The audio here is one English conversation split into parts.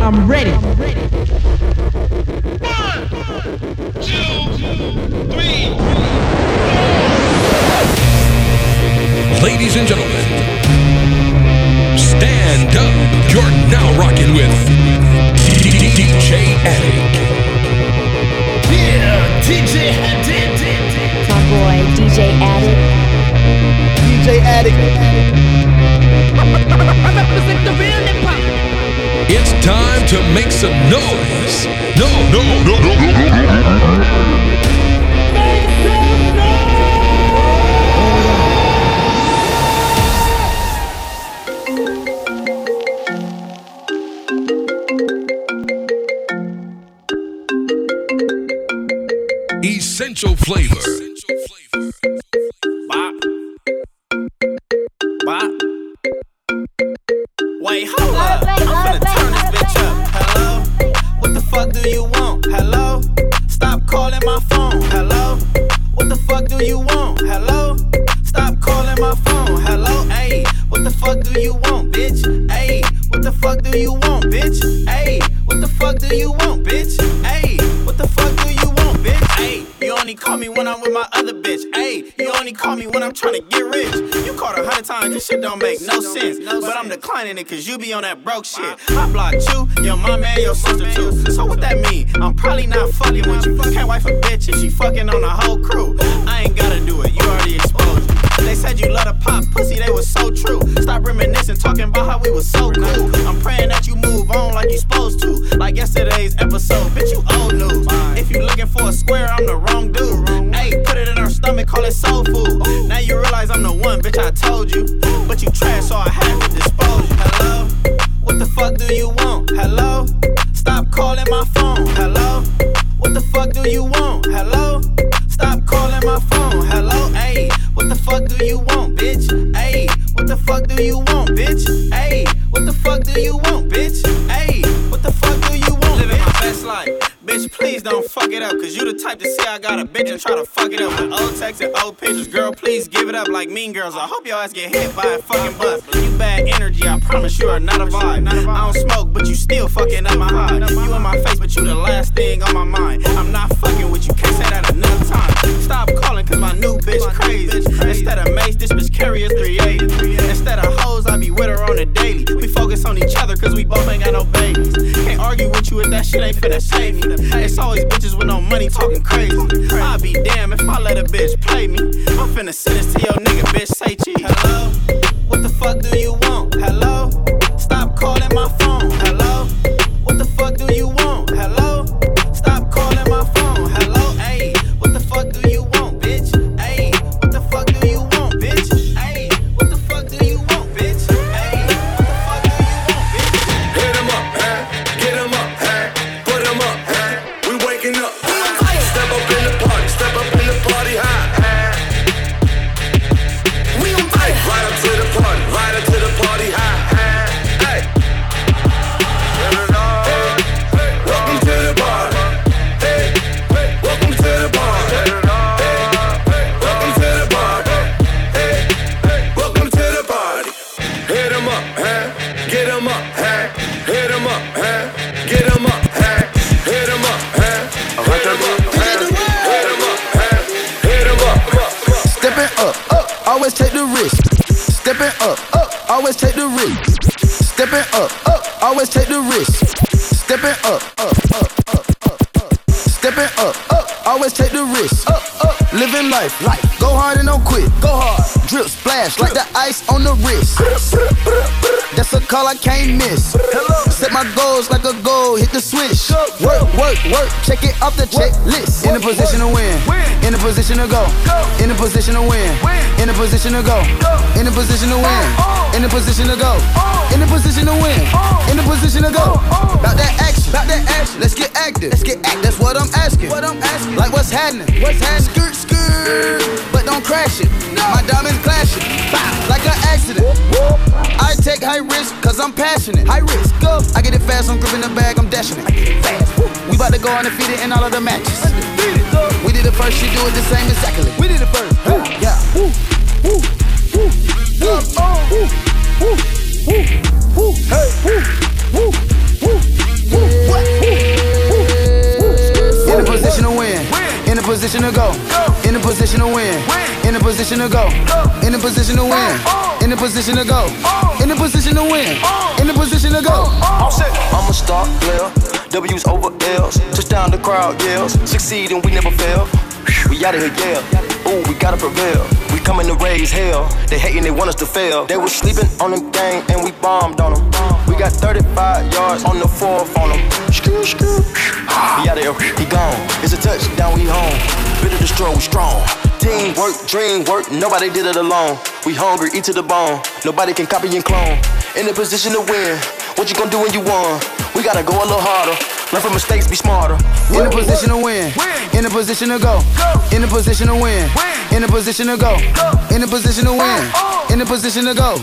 I'm ready. One, two, three. Ladies and gentlemen, stand up. You're now rocking with DJ Addict. Yeah, DJ Hadid. My boy DJ Addict. DJ Addict. It's time to make some noise. No, no, no, no, no. Essential flavor. But it cause you be on that broke shit. I blocked you, your mom and your sister too. So what that mean? I'm probably not fucking with you. Can't wife a bitch if she fucking on the whole crew. I hope your ass get hit by a fucking bus. You bad energy, I promise you are not a vibe. I don't smoke, but you still fucking up my high. You in my face, but you the last thing on my mind. I'm not fucking with you, can't say that enough times. Stop calling, cause my new bitch crazy. Instead of mace, this bitch carry a 380. Instead of hoes, I be with her on a daily. We focus on each other, cause we both ain't got no babies. Can't argue with you if that shit ain't finna save me. It's always bitches with no money talking crazy. I'll be damn if I let a bitch play me. I'm finna send this to your the ice on the wrist. That's a call I can't miss. Set my goals like a goal, hit the switch. Work, work, work, check it off the checklist. Position to go. In a position to win. In a position to go. In a position to win. Oh, oh. In a position to go. Oh. In a position to win. In a position to go. About that action. About that action. Let's get active. Let's get active. That's what I'm asking. What I'm asking. Like what's happening? What's happening? Skirt, skirt. But don't crash it. My diamonds clashing. Like an accident. I take high risk cause I'm passionate. High risk. Go. I get it fast. I'm gripping the bag. I'm dashing it. I get it fast. We about to go undefeated in all of the matches. We did it first, she do it the same exactly. We did it first. Woo. Yeah. Woo. Woo. Woo. Woo. Woo. Woo. Woo. Woo. Hey. Woo. Woo. Woo. Woo. What? Woo. Woo. Woo. In a position to win. In a position to go. In a position to win. In a position to go. In a position to win. In a position to go. In a position to win. In a position to go. I'm a star player. W's over L's. Touchdown, the crowd yells. Succeed and we never fail. We out of here, yeah. Ooh, we gotta prevail. We coming to raise hell. They hating, they want us to fail. They was sleeping on the gang and we bombed on them. We got 35 yards on the fourth on them. He out of here, he gone. It's a touchdown, we home. Bitter destroy, we strong. Teamwork, dream work, nobody did it alone. We hungry, eat to the bone. Nobody can copy and clone. In a position to win. What you gonna do when you won? We gotta go a little harder. Learn from mistakes, be smarter. In a position to win. In a position to go. In a position to win. In a position to go. In a position to win. In a position to go.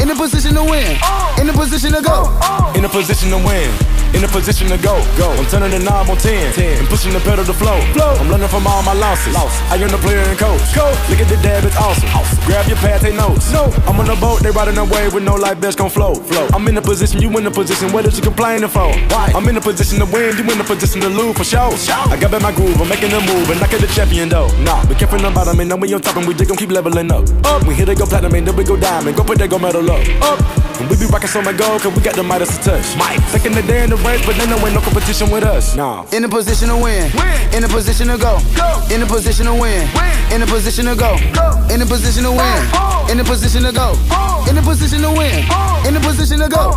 In a position to win. In a position to go. In a position to win. In a position to go. Go. I'm turning the knob on 10. 10. And pushing the pedal to flow. Flow. I'm learning from all my losses. Lost. I am the player and coach. Coach. Look at the dab, it's awesome. awesome. Grab your pad, take notes. No. I'm on the boat, they riding away with no life belts gon' float. Flow. I'm in a position, you in a position. What is you complaining for? Why? I'm in a position to win, you in a position to lose for sure. I got back my groove, I'm making a move, and I get the champion though. Nah, be careful no bottom, and now we on top, and we just gon' keep leveling up. Up. We hit it, go platinum, and then we go diamond. Go put that go metal up. Up. And we be rocking so my gold, cause we got the Midas to touch. Mike. Second the day in the race, but then there ain't no competition with us. Nah. In a position to win. win. In a position to go. go. In a position to win. win. In a position to go. go. In a position to win. Ah, ah. In a position to go. Ah. In a position to win. In a position to go.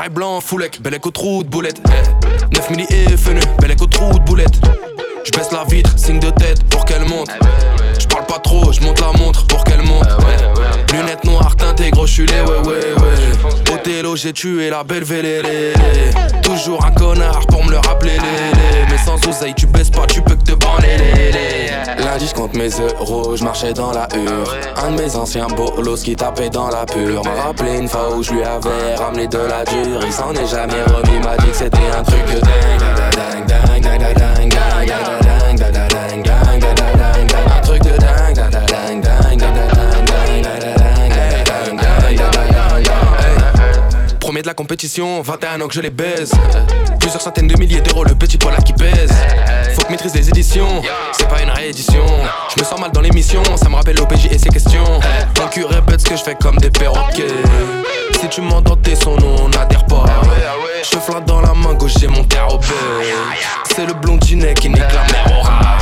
est blanc, foulec, bellec au trou de boulette. 9 milli et bellec au trou de boulette. Je baisse la vitre, signe de tête pour qu'elle monte. Je parle pas trop, je monte la montre pour qu'elle monte. Lunettes noires teintées, gros, les ouais ouais ouais. Othello, j'ai tué la belle vélé. Toujours un connard pour me le rappeler. lé, lé. Mais sans oseille, tu baisses pas, tu peux que te branler. lé, lé. Lundi, je mes euros, je marchais dans la hure. Un de mes anciens bolos qui tapait dans la pure. M'a rappelé une fois où je lui avais ramené de la dure. Il s'en est jamais remis, m'a dit que c'était un truc dingue. Dingue, dingue, dingue, dingue, da dingue, Premier de la compétition, 21 ans que je les baise. Plusieurs centaines de milliers d'euros, le petit poil qui pèse. Faut que maîtrise les éditions, c'est pas une réédition. Je me sens mal dans l'émission, ça me rappelle l'OPJ et ses questions. Ton cul répète ce que je fais comme des perroquets. Si tu m'entends, t'es son nom, on n'adhère pas. Je flingue dans la main gauche, j'ai mon terre C'est le blondinet qui nique la mer.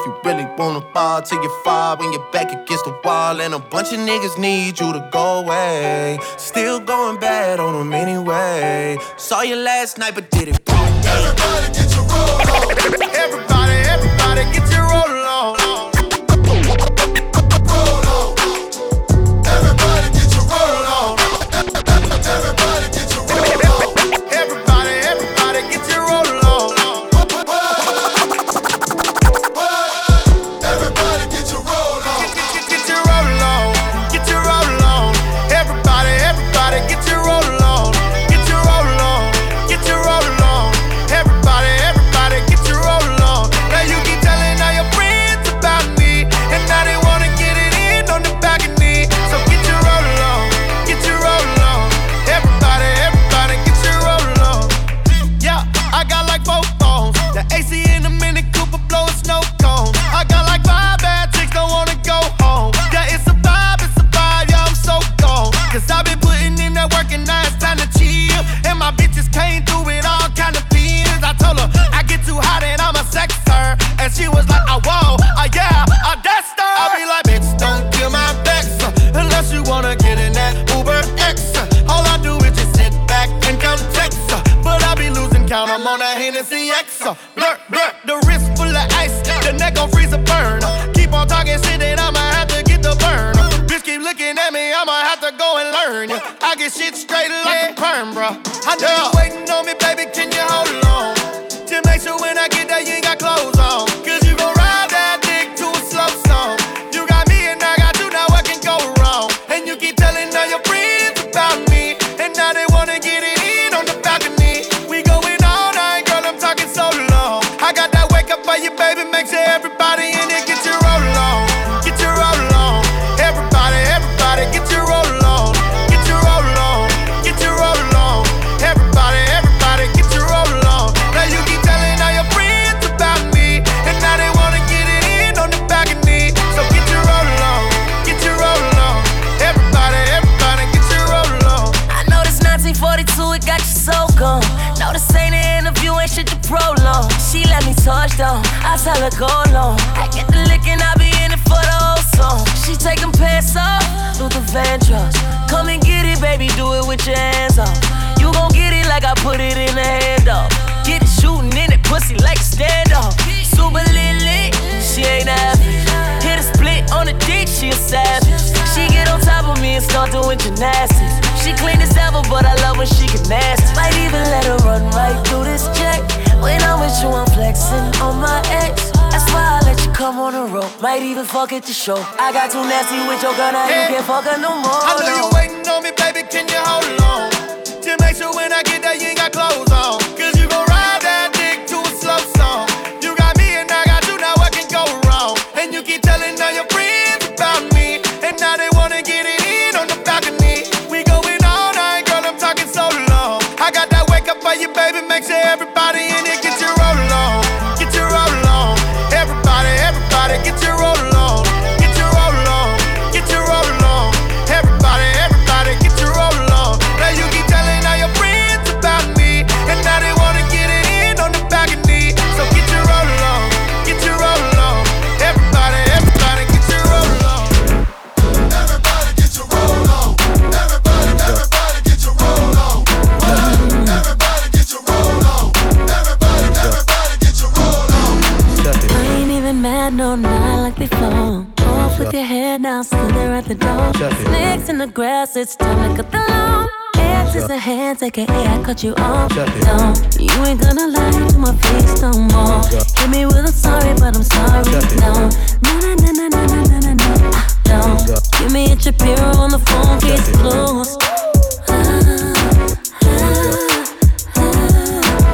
If you really wanna fall till you fall when you're back against the wall, and a bunch of niggas need you to go away. Still going bad on them anyway. Saw you last night, but did it. Everybody get your roll on. Everybody, everybody, get your roll on. Bro. With your hands off. You gon' get it like I put it in the handoff. Get it shooting in it, pussy like a standoff. Super lit lit, she ain't average. Hit a split on the dick, she a savage. She get on top of me and start doing gymnastics. She clean as ever, but I love when she get nasty. Might even let her run right through this check. When I'm with you, I'm flexing on my ex. Why I let you come on the road. Might even fuck at the show. I got too nasty with your girl, now you can't fuck her no more. I know no. you waiting on me, baby, can you hold on? To make sure when I get there, you ain't got clothes on. Cause you gon' ride that dick to a slow song. You got me and I got you, now what can go wrong? And you keep telling all your friends about me. And now they wanna get it in on the balcony. We going all night, girl, I'm talking so long. I got that wake up for you, baby, make sure everybody in it Snakes in the grass, it's time to cut the lawn. Hands is the hands, aka I cut you off. No, you ain't gonna lie to my face no more. Hit me with a sorry, but I'm sorry. No, no, no, no, no, no, no, no, no, give me a Shapiro on the phone, case closed.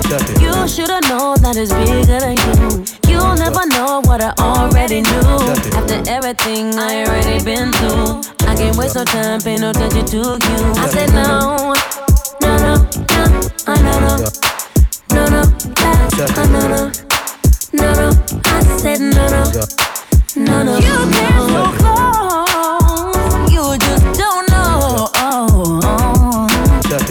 You should've known that it's bigger than you. You'll never know what I already knew. After everything I already been through, I can't waste no time, pay no attention to you. I said no, no, no, no, uh, no, no, no, no, no, no, no, no. I said no, no, no, no. You came so close, you just don't know.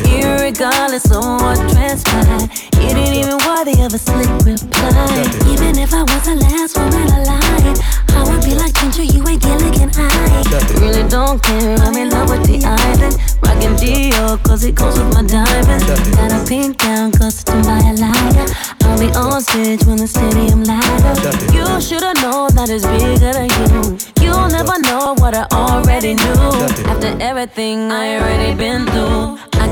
Irregardless of what transpired, you didn't even worthy of a slick reply. Even if I was the last woman alive, I would be like Ginger, you ain't Gilligan I really don't care, I'm in love with the island. Rockin' Dior, cause it goes with my diamonds. Got a pink gown, costumed by a liar. I'll be on stage when the stadium light up. You should've known that it's bigger than you. You'll never know what I already knew. After everything I already been through,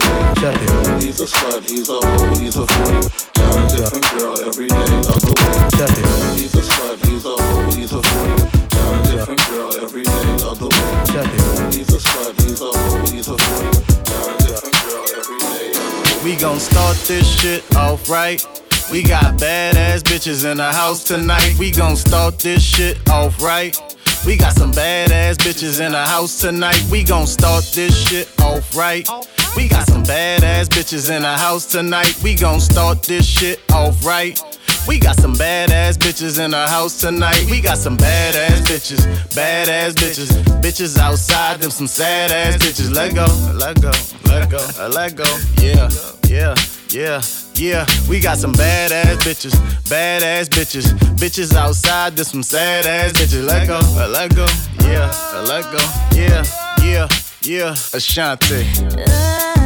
every day of the week. He's a slut, he's a hoe, he's a freak. Got a different girl every day of the week. He's a slut, he's a hoe, he's a freak. Got a different girl every day of the week. He's a slut, he's a hoe, he's a freak. Got a different girl every day of the week. We gon' start this shit off right. We got badass bitches in the house tonight. We gon' start this shit off right. We got some badass bitches in the house tonight. We gon' start this shit off right. We got some badass bitches in the house tonight. We gon' start this shit off right. We got some badass bitches in the house tonight. We got some badass bitches, badass bitches, bitches outside them some sad ass bitches. Let go, let go, let go, let go. Yeah, yeah, yeah. Yeah, we got some badass bitches, badass bitches, bitches outside. There's some sad ass bitches. Let go, uh, let go, yeah, uh, let go, yeah, yeah, yeah. Ashanti.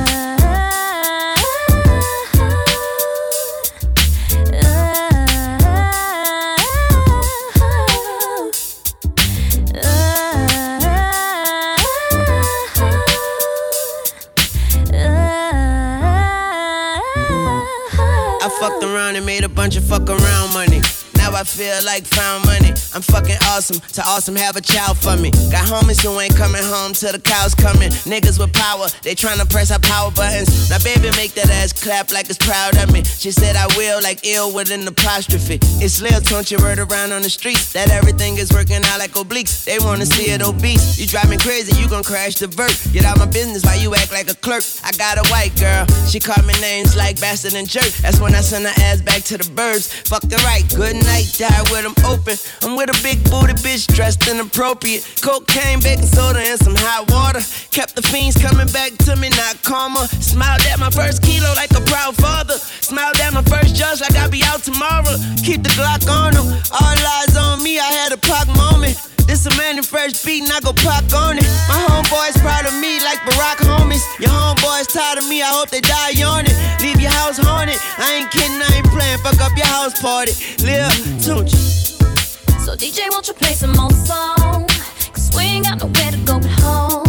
Fucked around and made a bunch of fuck around money. Now I feel like found money. I'm fucking awesome. To awesome have a child for me. Got homies who ain't coming home till the cows coming. Niggas with power, they tryna press our power buttons. Now baby make that ass clap like it's proud of me. She said I will like ill with an apostrophe. It's Lil don't you word around on the streets that everything is working out like obliques. They wanna see it obese. You drive me crazy, you gon' crash the vert. Get out my business while you act like a clerk. I got a white girl, she called me names like bastard and jerk. That's when I send her ass back to the birds. Fuck the right, good night, die with them open. I'm with a big booty bitch dressed inappropriate. Cocaine, baking soda, and some hot water. Kept the fiends coming back to me, not karma. Smiled at my first kilo like a proud father. Smiled at my first judge like I'll be out tomorrow. Keep the Glock on him. All eyes on me, I had a pop moment. This a man in fresh beat and I go pop on it. My homeboys proud of me like Barack homies. Your homeboys tired of me, I hope they die on it. House haunted. I ain't kidding, I ain't playing. Fuck up your house party. Don't you? So DJ, won't you play some more songs? Cause we ain't got nowhere to go but home.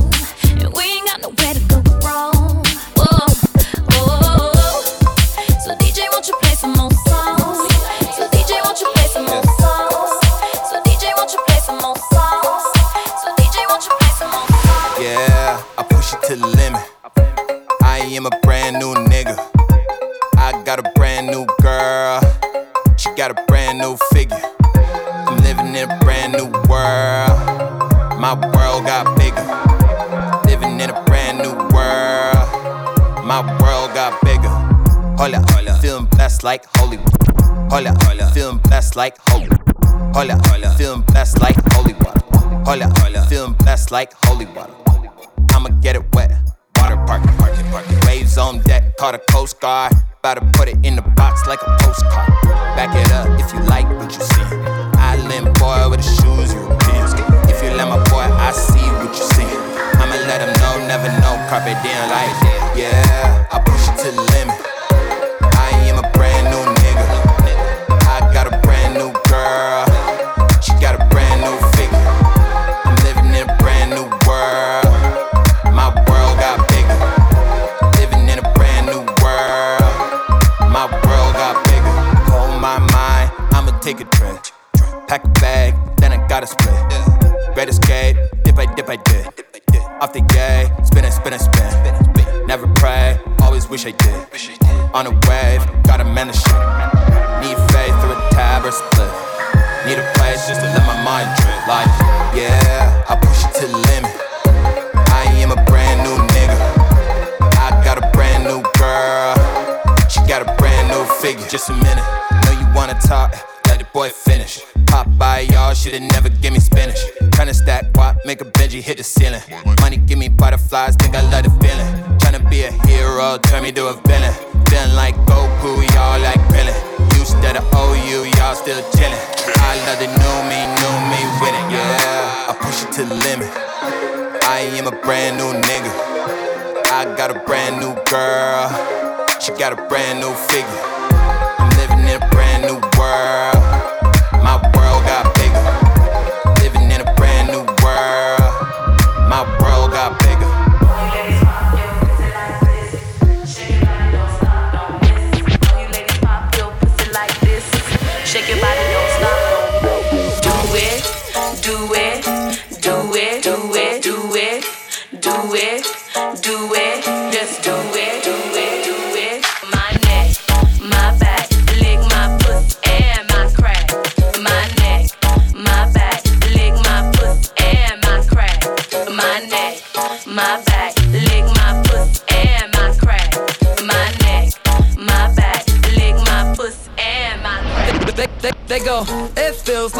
Like holy. Hola, hola. Feeling blessed like holy water. Hola, hola. Feeling blessed like holy water. I'ma get it wet. Water park, park it, park it. Waves on deck, call the Coast Guard. About to put it in the box like a postcard. Back it up if you like what you see. Island boy with the shoes Europeans. If you let my boy, I see what you see. I'ma let him know, never know. Carpe diem like, yeah, I wish I did. On a wave, gotta man the shit. Need faith through a tab or split. Need a place just to let my mind drip. Like, yeah, I push it to the limit. I am a brand new nigga. I got a brand new girl. She got a brand new figure. Just a minute. Know you wanna talk? Let the boy finish. Pop by y'all, should've never give me spinach. Tryna stack guap, make a Benji hit the hero, turn me to a villain. Feeling like Goku, y'all like Krillin. Used to the OU, y'all still chillin'. I love the new me, new me with it, yeah. I push it to the limit. I am a brand new nigga. I got a brand new girl. She got a brand new figure.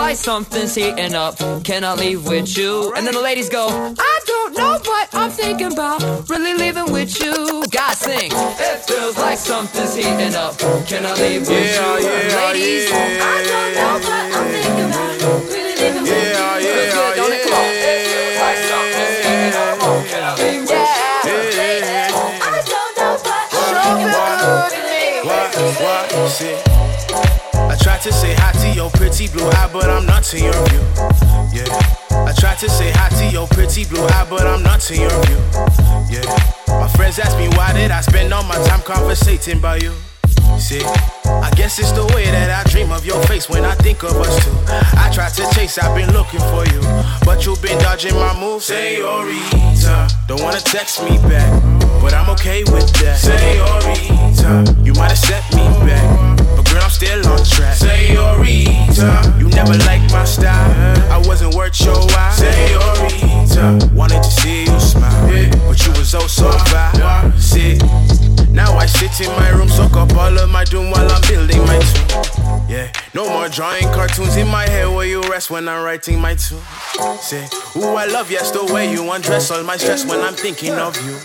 Like something's heating up. Can I leave with you? And then the ladies go, I don't know, what I'm thinking about really leaving with you. Guys sing, it feels like something's heating up. Can I leave with Yeah, you? yeah, ladies, yeah. I don't know, what I'm thinking about really leaving with you. Yeah, yeah, good, don't it? Come on. It feels like something's heating up. Can I leave with you? I don't know, but I'm thinking about What, what, shit. I tried to say hi to your pretty blue eye, but I'm not to your view. Yeah. I tried to say hi to your pretty blue eye, but I'm not to your view. Yeah. My friends ask me why did I spend all my time conversating about you. See, I guess it's the way that I dream of your face when I think of us two. I tried to chase, I've been looking for you, but you've been dodging my moves. Senorita, don't wanna text me back, but I'm okay with that. Senorita, you might have set me back, girl, I'm still on track. Senorita, you never liked my style, I wasn't worth your while. Senorita, wanted to see you smile, but you was oh so fine. See. Now I sit in my room, soak up all of my doom while I'm building my tomb. Yeah, no more drawing cartoons in my head where you rest when I'm writing my tune. Say, ooh, I love yes the way you undress all my stress when I'm thinking of you.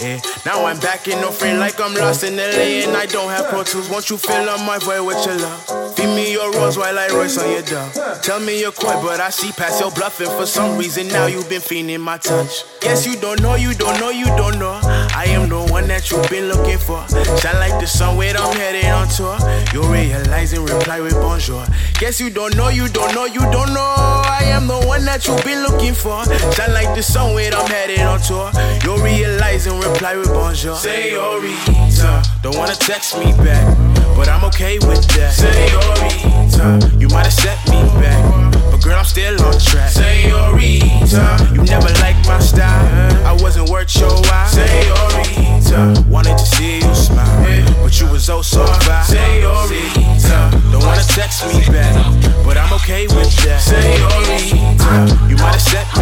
Yeah, now I'm back in no frame like I'm lost in LA and I don't have pro tools. Won't you fill up my void with your love? Feed me your rose while I royce on your dove. Tell me you're coy, but I see past your bluffing. For some reason now you've been feeling my touch. Guess you don't know, you don't know, you don't know. I am the one that you've been looking for. Shine like the sun when I'm headed on tour. You realize and reply with bonjour. Guess you don't know, you don't know, you don't know. I am the one that you've been looking for. Shine like the sun when I'm headed on tour. You realize and reply with bonjour. Senorita, don't wanna text me back, but I'm okay with that. Senorita, you might have set me back, but girl, I'm still on track. Senorita, you never liked my style, I wasn't worth your while. Senorita, wanted to see you smile, but you was oh so fine. Senorita, don't wanna text me back, but I'm okay with that. Senorita, you might have set me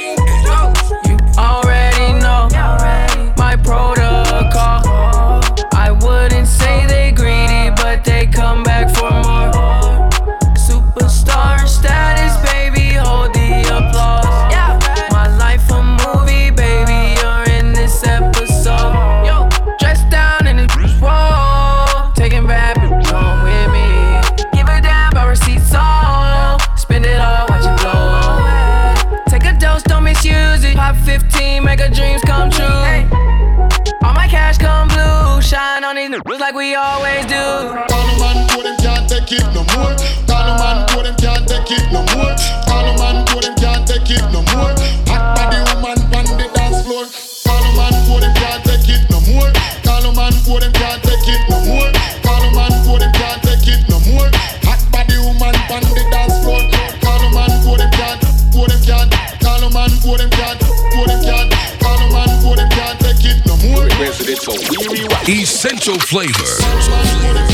Essential flavor.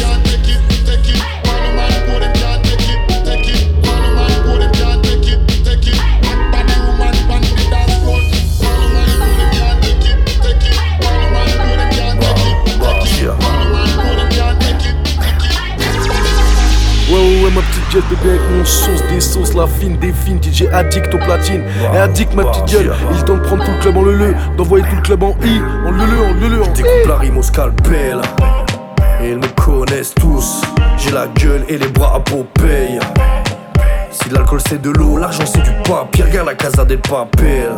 La fine, des fines, DJ addict au platine. Et addict, ma petite gueule, il tente de prendre tout le club en le d'envoyer tout le club en I, en le en le en Découpe la rime au scalpel. Et ils me connaissent tous. J'ai la gueule et les bras à Popeye. Si l'alcool c'est de l'eau, l'argent c'est du papier. Regarde la casa del papel.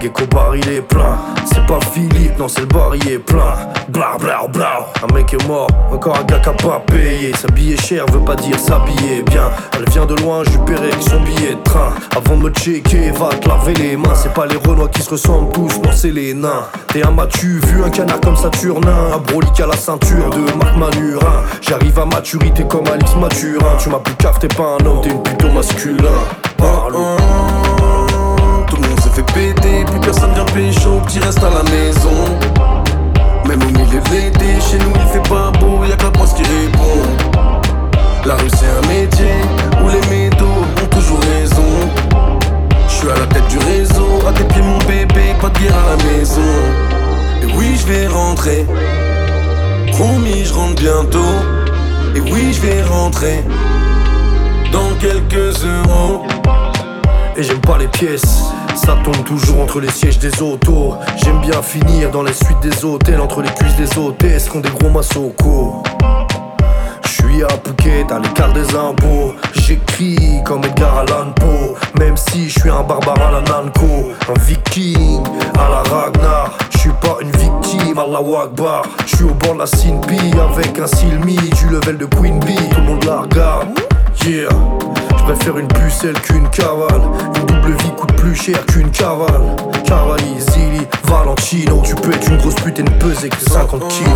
Gecko bar il est plein. C'est pas Philippe, non c'est le bar il est plein. Bla bla bla. Un mec est mort, encore un gars qui a pas payé. S'habiller cher veut pas dire s'habiller bien. Elle vient de loin, je avec son billet de train. Avant de me checker, va te laver les mains. C'est pas les renois qui se ressemblent tous, non c'est les nains. T'es un matu, vu un canard comme Saturnin. Un brolic à la ceinture de Marc Manurin. J'arrive à maturité comme Alix Maturin. Tu m'as plus caf, t'es pas un homme, t'es une plutôt masculin. Parle. Dans quelques euros. Et j'aime pas les pièces, ça tombe toujours entre les sièges des autos. J'aime bien finir dans les suites des hôtels, entre les cuisses des hôtesses qui ont des gros massocos. J'suis à Phuket, à l'écart des impôts. J'écris comme Edgar Allan Poe, même si j'suis un barbare à la Nanko. Un viking à la Ragnar. J'suis pas une victime à la Wagbar. J'suis au bord de la Sinpi avec un Silmi du level de Queen Bee. Tout le monde la regarde. Yeah. J'préfère une pucelle qu'une cavale. Une double vie coûte plus cher qu'une cavale. Cavalli, Zili, Valentino. Tu peux être une grosse pute et ne peser que 50 kilos.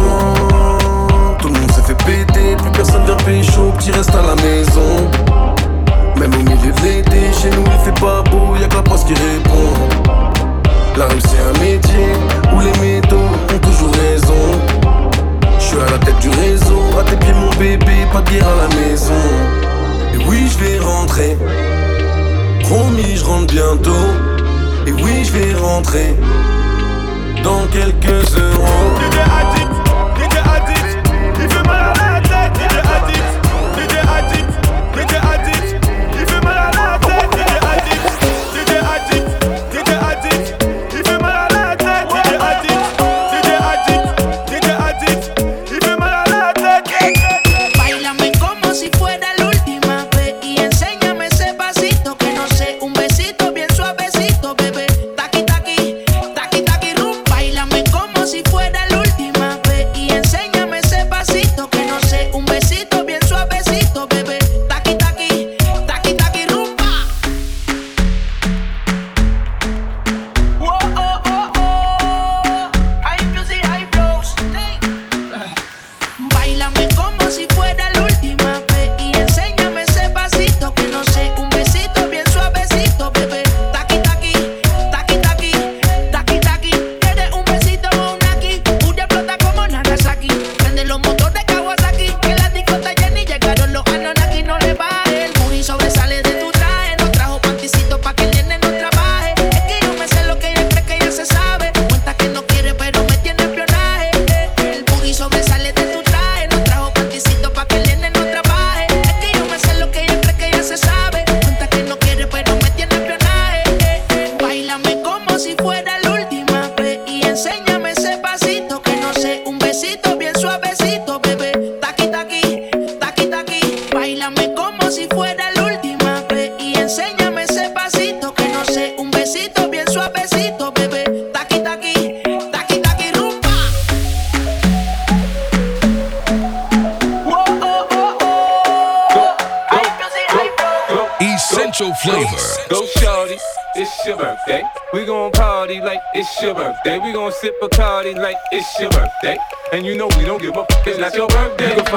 Tout le monde s'est fait péter, plus personne vient pécho, petit reste à la maison. Même au milieu de l'été, chez nous il fait pas beau, y'a que la poste qui répond. La rue c'est un métier où les métaux ont toujours raison. Je suis à la tête du réseau, à tes pieds mon bébé, pas de à la maison. Et oui, je vais rentrer. Promis, je rentre bientôt. Et oui, je vais rentrer. Dans quelques euros.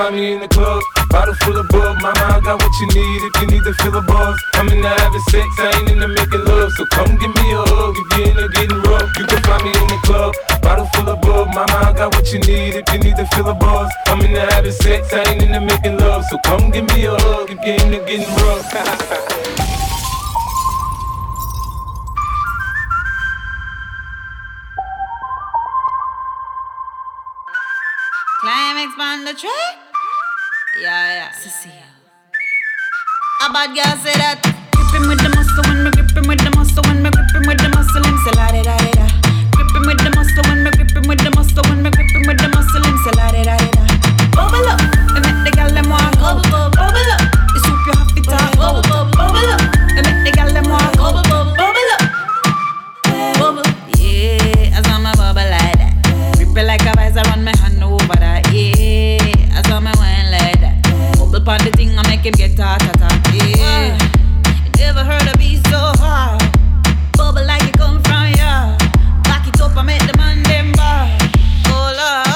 Find me in the club, bottle full of bug. Mama, I got what you need if you need to fill a buzz. I'm in the having sex, I ain't in the making love. So come give me a hug if you're in the getting rough. You can find me in the club, bottle full of bug. Mama, I got what you need if you need to fill a buzz. I'm in the having sex, I ain't in the making love. So come give me a hug if you're in the getting rough. Climax on the track. Yeah, yeah. A bad girl say that. Gripping with the muscle when me gripping with the muscle when me gripping with the muscle him say la da da da. Gripping with the muscle when me gripping with the muscle when me gripping with the muscle him say la da da da. Bubble up, and make the gal them walk. Bubble bubble bubble up. You soup you have to talk. Bubble bubble bubble up, and Bubble pon the thing, I make him get ta ta ta. Yeah, you never heard a beat so hard. Bubble like it come from ya. Back it up, I make the man them bar. Oh Lord,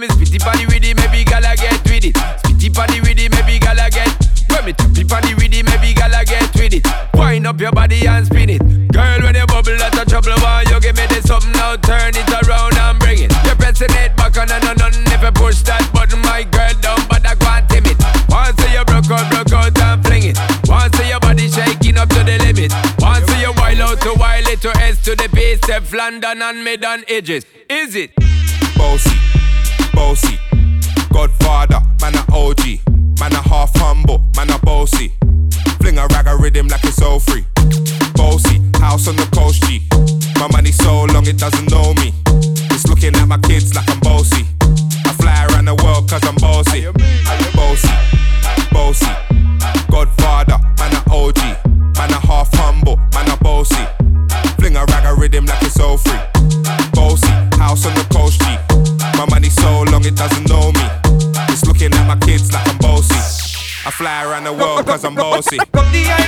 me spitty body with it, maybe gala get with it. Spitty body with it, maybe gala get. When me tappy body with it, maybe gala get with it. Wind up your body and spin it. Girl, when you bubble, that's a trouble. Why you give me this something now? Turn it around and bring it. You're pressing it back on and on if you push that button, my girl down, but I can't timid. Once you broke out, broke out and fling it. Once your body shaking up to the limit. Once you wild out to wild it to S to the base, London and mid and edges. Is it? Bossy, bossy, Godfather, man a OG, man a half humble, man a bossy. Fling a rag a rhythm like it's all free. The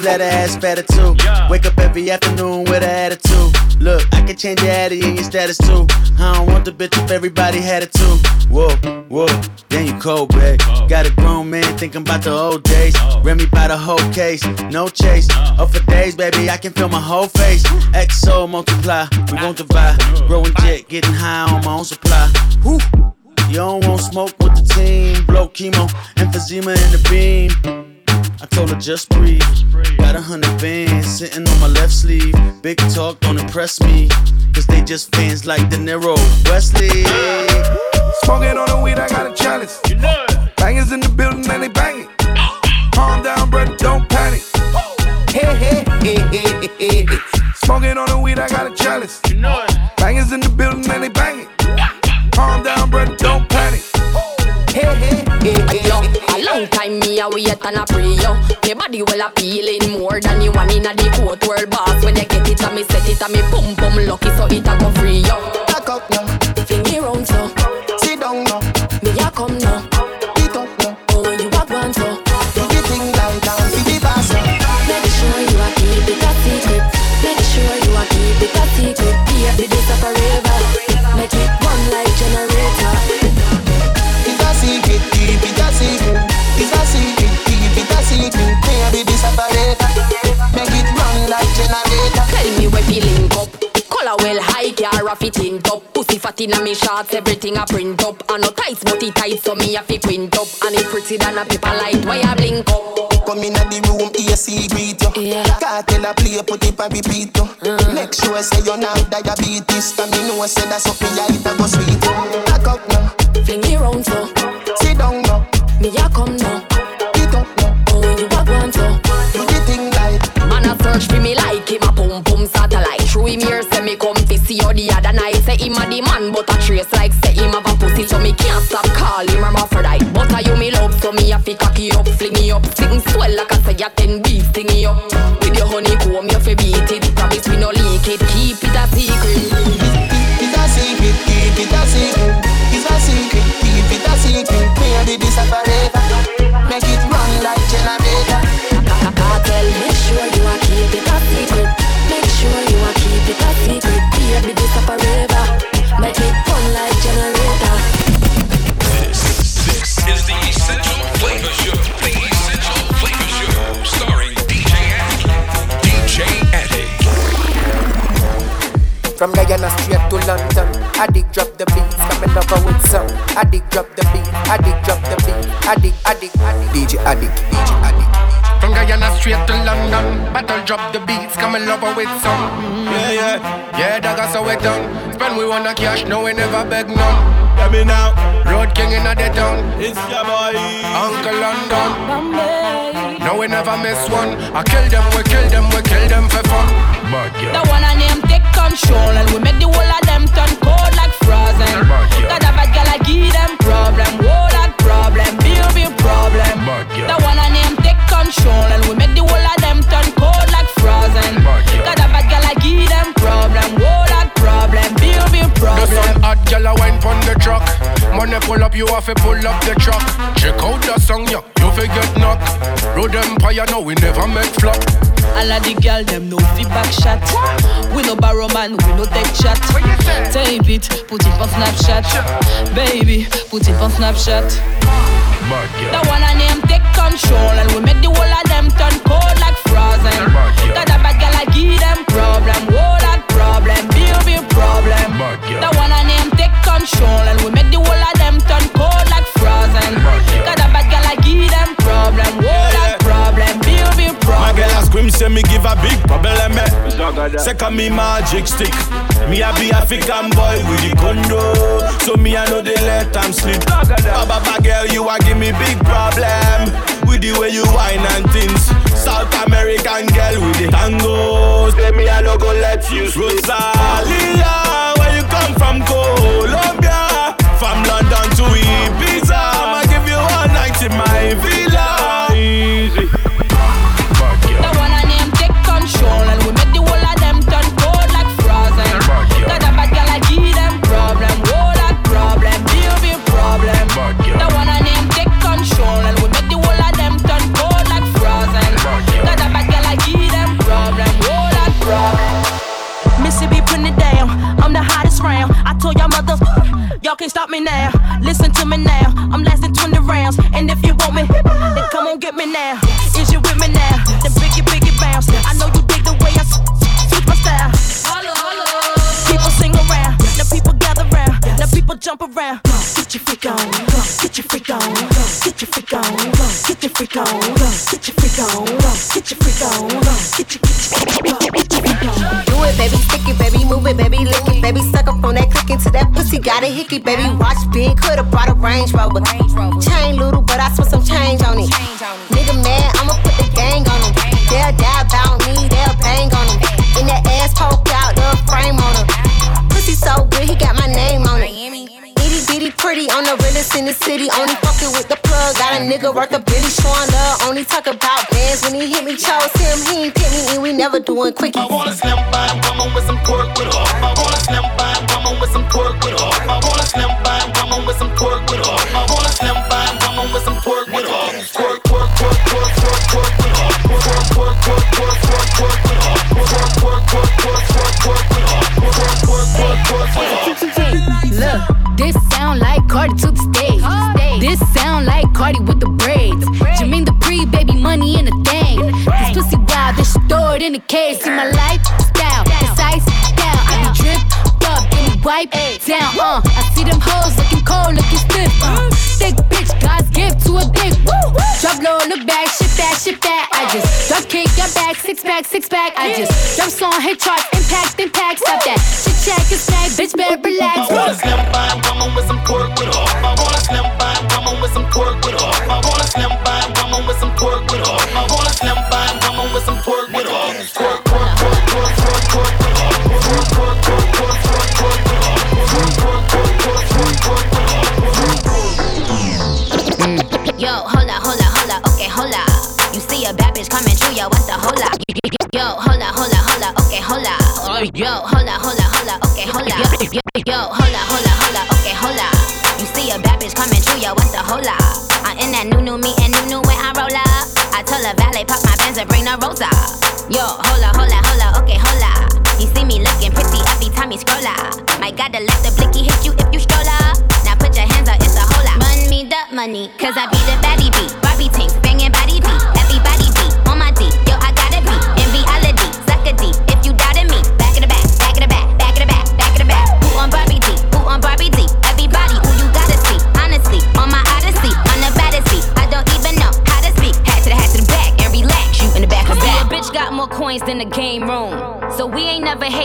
Make that ass fatter too. Wake up every afternoon with an attitude. Look, I can change your attitude and your status too. I don't want the bitch if everybody had it too. Whoa, whoa, then you cold, babe. Got a grown man thinking about the old days. Remy by the whole case, no chase. Up for days, baby, I can feel my whole face. XO multiply, we won't divide. Growing jet, getting high on my own supply. Woo. You don't want smoke with the team, blow chemo, emphysema in the beam. I told her just breathe. Got a hundred bands sitting on my left sleeve. Big talk don't impress me. Cause they just fans like De Niro, Wesley. Smoking on the weed, I got a chalice. You know Bangers in the building and they banging. Calm down, brother, don't panic. Hey, hey, hey, hey, hey. Smoking on the weed, I got a chalice. You know Bangers in the building and they banging. Long time me a wait and a pray yo. Me body well appealing more than you one in a the court world boss. When I get it, I me set it, I me pump pump. lucky so it a go free yo. fi tint up. Pussy fat inna me shorts, everything I print up. I no tights but it tight so me a fi print up. And it pretty than a paper light, why I blink up? Come inna the room, AC greet you yeah. tell a play, put it on repeat you uh-huh. mm. Make sure say you're not diabetes. Cause me know say that's up me, I go sweet you Back up So me a fi cocky up, fling me up. Sitting swell like I say a ten beats, sting me up. Beat. I dig, I dig, I dig. DJ Addict, DJ Addict. From Guyana straight to London. Battle drop the beats, coming over with some. Yeah, yeah, yeah, that got so we done. Spend we wanna cash, no we never beg none. Let me now. Road king in the town. It's your boy. Uncle London. No, we never miss one. I kill them, we kill them, we kill them for fun. Bad girl. The one I name take control and we make the whole of them turn cold like frozen. Got a bad girl, I give them problem. Whoa, problem. The one I name take control and we make the whole of them turn cold like frozen. Got a bad girl, I give them problem. Whoa, that problem, big The problem. sun hot girl I wine pon the truck. Money pull up, you have to pull up the truck. Check out the song, yeah, you forget knock. Road Empire, no, we never make flop. All of the girl them no feedback shot. We no borrow man, we no take chat. Tape it, put it on Snapchat. Baby, put it on Snapchat. The one I name take control and we make the whole of them turn cold like frozen. Got a bad girl I give them problem. Whoa, that problem, big problem. The one I name take control and we make the whole of them turn cold say me give a big problem eh. Second me magic stick. Me a be African boy with the condo. So me I know they let them sleep Baba baba girl you a give me big problem. With the way you whine and things. South American girl with the tango Say me I no go let you slip. Rosalia where you come from? Colombia. From London y'all can't stop me now. Listen to me now. I'm lasting 20 rounds. And if you want me, then come on get me now. Is you with me now? Then biggie, biggie bounce. I know you dig the way I switch my style. People sing around. Now people gather round. Now people jump around. Get your freak on. Get your freak on. Get your freak on. Get your freak on. Get your freak on. Get your freak on. Get your, get your, get your freak on. Do it, baby, stick it, baby, move it, baby, lick it, baby, that into that pussy, got a hickey, baby, watch big, coulda brought a Range Rover. Chain little, but I spent some change on it. Nigga mad, I'ma put the gang on him. They'll die about me, they'll bang on him. In that ass poke out, the frame on him. Pussy so good, he got my name on it. Itty bitty pretty on the realest in the city. Only fucking with the plug. Got a nigga worth a billy showing. Only talk about bands when he hit me. Chose him, he ain't pick me, and we never doing quickies. I want a slim fine woman with some twerk with it in the case. See my lifestyle, precise down. I be drip up, me wipe down. Uh, I see them hoes looking cold, looking stiff. Uh, thick bitch, God's gift to a dick. Drop low, look back, shit that, shit that. I just drop kick, your back, six pack, six pack. I just drop song, hit charts, impact, impact. Stop that. Shit check and snack, bitch, better relax. I want a slim fine woman with some twerk with her. I want a slim woman with some twerk with her. Twerk, twerk, twerk, twerk, twerk, twerk. Yo, hola, hola, hola, okay, hola. You see a bad bitch coming through, yo, what the hola? Yo, hola, hola, hola, okay, hola. Yo, hola, hola, hola, okay, hola. Yo, hola, hola, the rosa. Yo, hola, hola, hola, okay, hola. He see me looking pretty every time you scroll. My God, to let the blicky hit you if you stroll up. Now put your hands up, it's a hola. Run me the money, cause I be the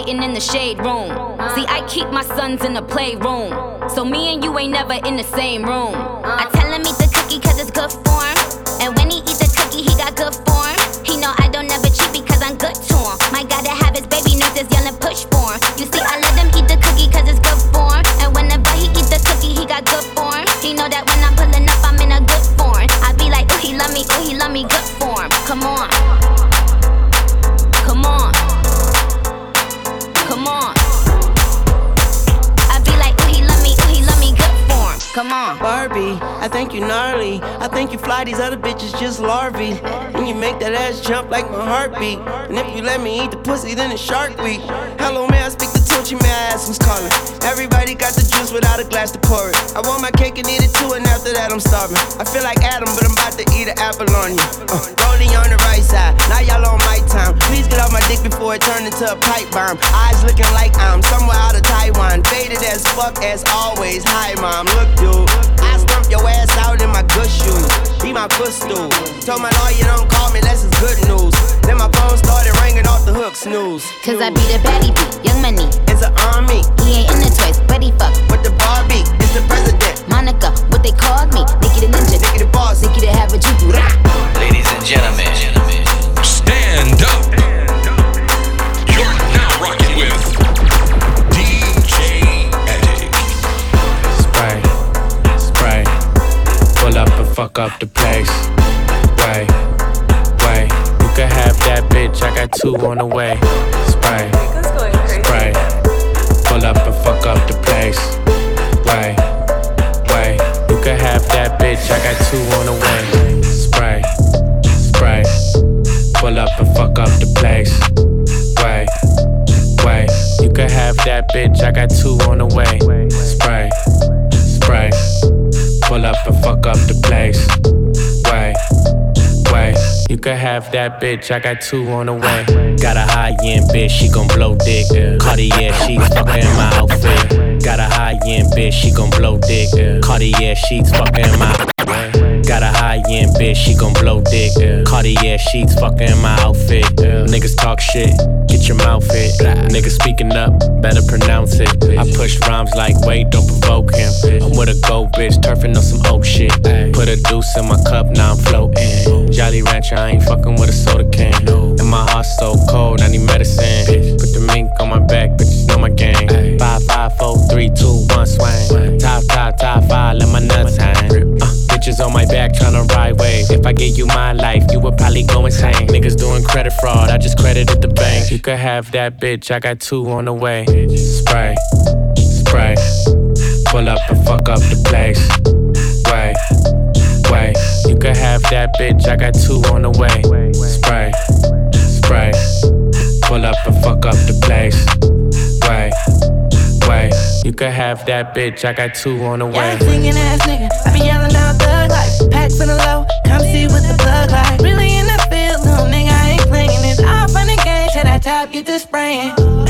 hating in the shade room. See, I keep my sons in the playroom. So me and you ain't never in the same room. I tell these other bitches just larvae. When you make that ass jump like my heartbeat. And if you let me eat the pussy, then it's shark week. Hello, may I speak to Tunechi? May I ask who's calling? Everybody got the juice without a glass to pour it. I want my cake and eat it too, and after that, I'm starving. I feel like Adam, but I'm about to eat an apple on you. Uh, rolling on the right side, now y'all on my time. Please get off my dick before it turn into a pipe bomb. Eyes looking like I'm somewhere out of Taiwan. Faded as fuck as always. Hi, mom. Look, dude. I stump your ass out in my good shoes. Be my footstool. Told my lawyer don't call me unless it's good news. Then my phone started ringing off the hook snooze. Cause I be the baddie beat, young money. It's an army. He ain't in the toys, but he fuck. With the Barbie, it's the president. Monica, what they called me. Nicki the ninja. Nicki the boss. Nicki the have a juju. Ladies and gentlemen, stand up. Fuck up the place. Wait, wait, you can have that bitch. I got two on the way. Spray, spray, pull up and fuck up the place. Wait, wait, you can have that bitch. I got two on the way. Spray, spray, pull up and fuck up the place. Wait, wait, you can have that bitch. I got two on the way. Spray, spray, pull up and fuck up the place. Wait, wait, you can have that bitch. I got two on the way. Got a high end bitch, she gon' blow dick. Cartier, she's fucking my outfit. Got a high end bitch, she gon' blow dick. Cartier, she's fucking my Got a high end bitch, she gon' blow dick. Cartier sheets fucking my outfit. Niggas talk shit, get your mouth hit. Niggas speaking up, better pronounce it. I push rhymes like wait, don't with a gold bitch, turfing on some old shit. Put a deuce in my cup, now I'm floating. Jolly Rancher, I ain't fucking with a soda can. And my heart's so cold, I need medicine. Put the mink on my back, bitches know my game. Five, five, four, three, two, one, swing. Top, top, top five, let my nuts hang. Uh, bitches on my back tryna ride wave. If I gave you my life, you would probably go insane. Niggas doing credit fraud, I just credited the bank. You could have that bitch, I got two on the way. Spray, spray, pull up and fuck up the place. Wait, wait, you could have that bitch, I got two on the way. Spray, spray, pull up and fuck up the place. Wait, wait, you could have that bitch, I got two on the way. Singing ass nigga, I be yelling out thug life. Pack for the low, come see what the plug like. Really in the field, little nigga, I ain't playing it. Off on the game, to that top, get the spraying.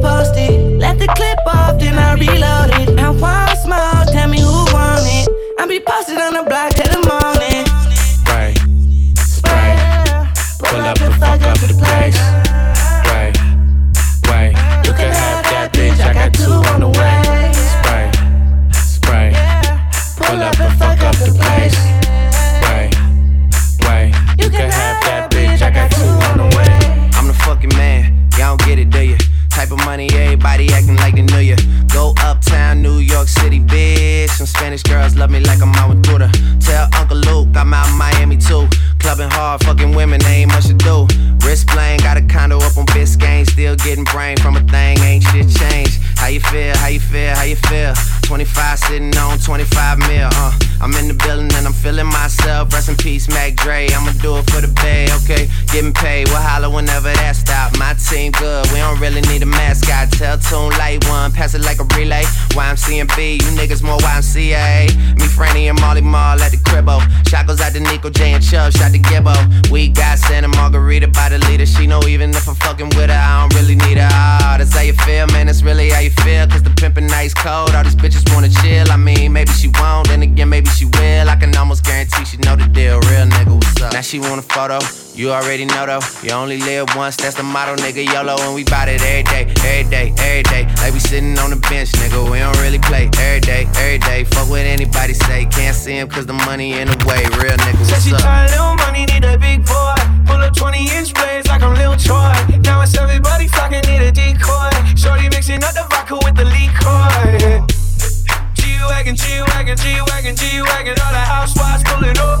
Posted. Let the clip off, then I reload it. I want small, tell me who want it. I be posted on the City, bitch. Some Spanish girls love me like I'm out. Tell Uncle Luke I'm out Miami too. Clubbing hard, fucking women, ain't much to do. Wrist playing, got a condo up on Biscayne. Still getting brain from a thing, ain't shit changed. How you feel, how you feel, how you feel? 25 sitting on 25 mil, uh. I'm in the building and I'm feeling myself. Rest in peace, Mac Dre. I'ma do it for the bay, okay? Getting paid, we'll holler whenever that stop. My team good, we don't really need a mascot. Tell Tune Light One, pass it like a relay. YMCMB, you niggas more YMCA. Me, Franny, and Mally Mall at the cribbo. Shot goes out to Nico J and Chubb, shot to Gibbo. We got Santa Margherita by the leader. She know even if I'm fucking with her, I don't really need her. Oh, that's how you feel, man. That's really how you feel. Cause the pimpin' nice cold. All these bitches wanna chill. I mean, maybe she won't, then again, maybe she will. I can almost guarantee she know the deal. Real nigga, what's up? Now she want a photo. You already know though, you only live once, that's the motto, nigga. YOLO, and we bout it every day, every day, every day. Like we sitting on the bench, nigga. We don't really play every day, every day. Fuck what anybody say, can't see him cause the money in the way. Real nigga, Said what's she up? tired, little money, need a big boy. Pull up 20 inch blades like I'm Lil Troy. Now it's everybody flocking, need a decoy. Shorty mixing up the vodka with the liquor. G-Wagon, G-Wagon, G-Wagon, G-Wagon. All the housewives pulling up.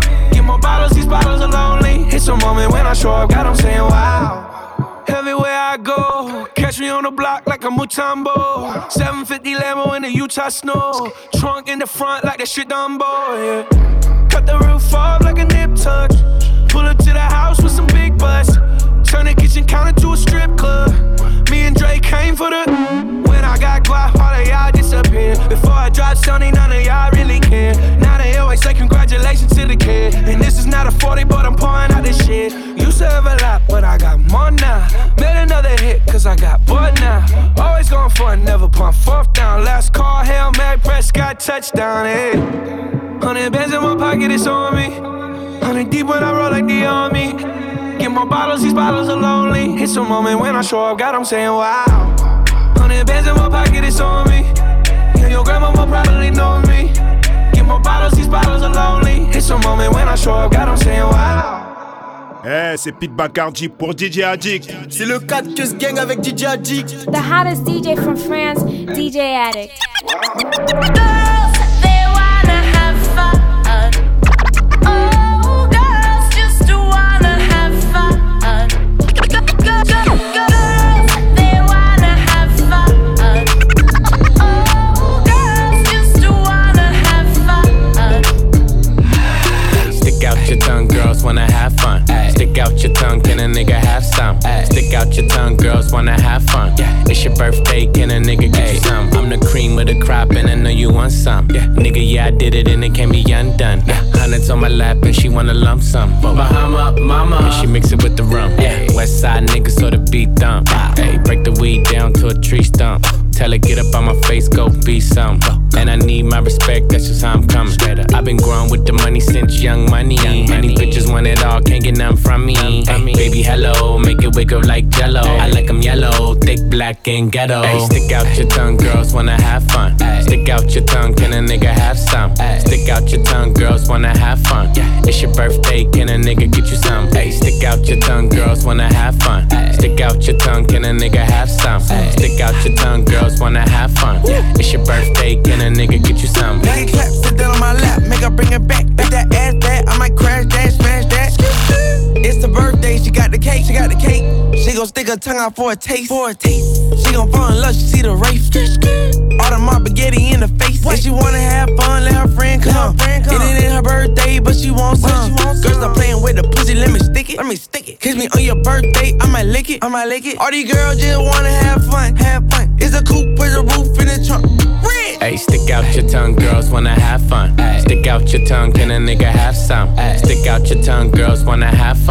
Get more bottles, these bottles are lonely. It's a moment when I show up, God, I'm saying wow. Everywhere I go, catch me on the block like a Mutombo. 750 Lambo in the Utah snow. Trunk in the front like that shit Dumbo, yeah. Cut the roof off like a nip tuck. Pull up to the house with some big butts. Turn the kitchen counter to a strip club. Me and Drake came for the. I got guap, all of y'all disappear. Before I drop Sony, none of y'all really care. Now they always say congratulations to the kid. And this is not a 40, but I'm pouring out this shit. Used to have a lot, but I got more now. Made another hit, cause I got bored now. Always going for it, never pump fourth down. Last call, Hail Mary, Prescott, touchdown, hey. Hundred bands in my pocket, it's on me. Hundred deep when I roll like the army. Get my bottles, these bottles are lonely. It's a moment when I show up, God, I'm saying wow. Hundred bands in my pocket, it's on me. Yeah, your grandma will probably know me. Get more bottles, these bottles are lonely. It's a moment when I show up, God, I'm saying wow. Eh, c'est Pete Bacardi pour DJ Addict. C'est le 4 que se gang avec DJ Addict. The hottest DJ from France, DJ Addict. Your tongue, girls wanna have fun. Stick out your tongue, can a nigga have some? Stick out your tongue, girls wanna have fun. It's your birthday, can a nigga get you some? I'm the cream of the crop, and I know you want some. Nigga, yeah, I did it, and it can't be undone. Hundreds on my lap, and she wanna lump some. Bahama, mama, and she mix it with the rum. West side niggas, so the beat thump. Hey, break the weed down to a tree stump. Tell her get up on my face, go be some. And I need my respect, that's just how I'm coming. I've been growing with the money since young money. Many bitches want it all, can't get none from me. Ay, baby, hello, make it wiggle like jello. I like 'em yellow, thick, black, and ghetto. Ay, stick out your tongue, girls wanna have fun. Stick out your tongue, can a nigga have some? Stick out your tongue, girls wanna have fun. It's your birthday, can a nigga get you some? Ay, stick out your tongue, girls wanna have fun. Stick out your tongue, can a nigga have some? Stick out your tongue, girls wanna have fun. It's your birthday, can a nigga get you some? You clap, sit down on my lap, make her bring it back. Make that ass back, might crash that, smash that. It's the birthday, she got the cake, she got the cake. She gon' stick her tongue out for a taste, for a taste. She gon' fall in love, she see the race. All the my spaghetti in the face. If she wanna have fun, let her friend come. Her friend come. It ain't her birthday, but she wants some. Girls stop playing with the pussy, let me stick it, let me stick it. Kiss me on your birthday, I might lick it, I might lick it. All these girls just wanna have fun, have fun. It's a coupe with a roof in the trunk. Hey, stick out your tongue, girls wanna have fun. Stick out your tongue, can a nigga have some? Stick out your tongue, girls wanna have fun.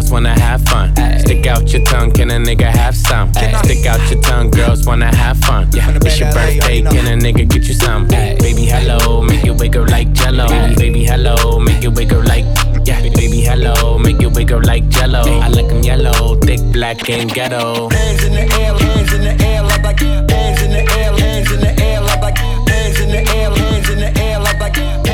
wanna have fun. Stick out your tongue, can a nigga have some? Stick out your tongue, girls wanna have fun. Yeah. It's your birthday, can a nigga get you some? Baby, hello, make it wiggle like jello. Baby, hello, make it wiggle like. Yeah, baby, hello, make it wiggle like jello. I like them yellow, thick, black, and ghetto. Hands in the air, hands in the air, like hands in the air, hands in the air, like hands in the air, hands in the air, like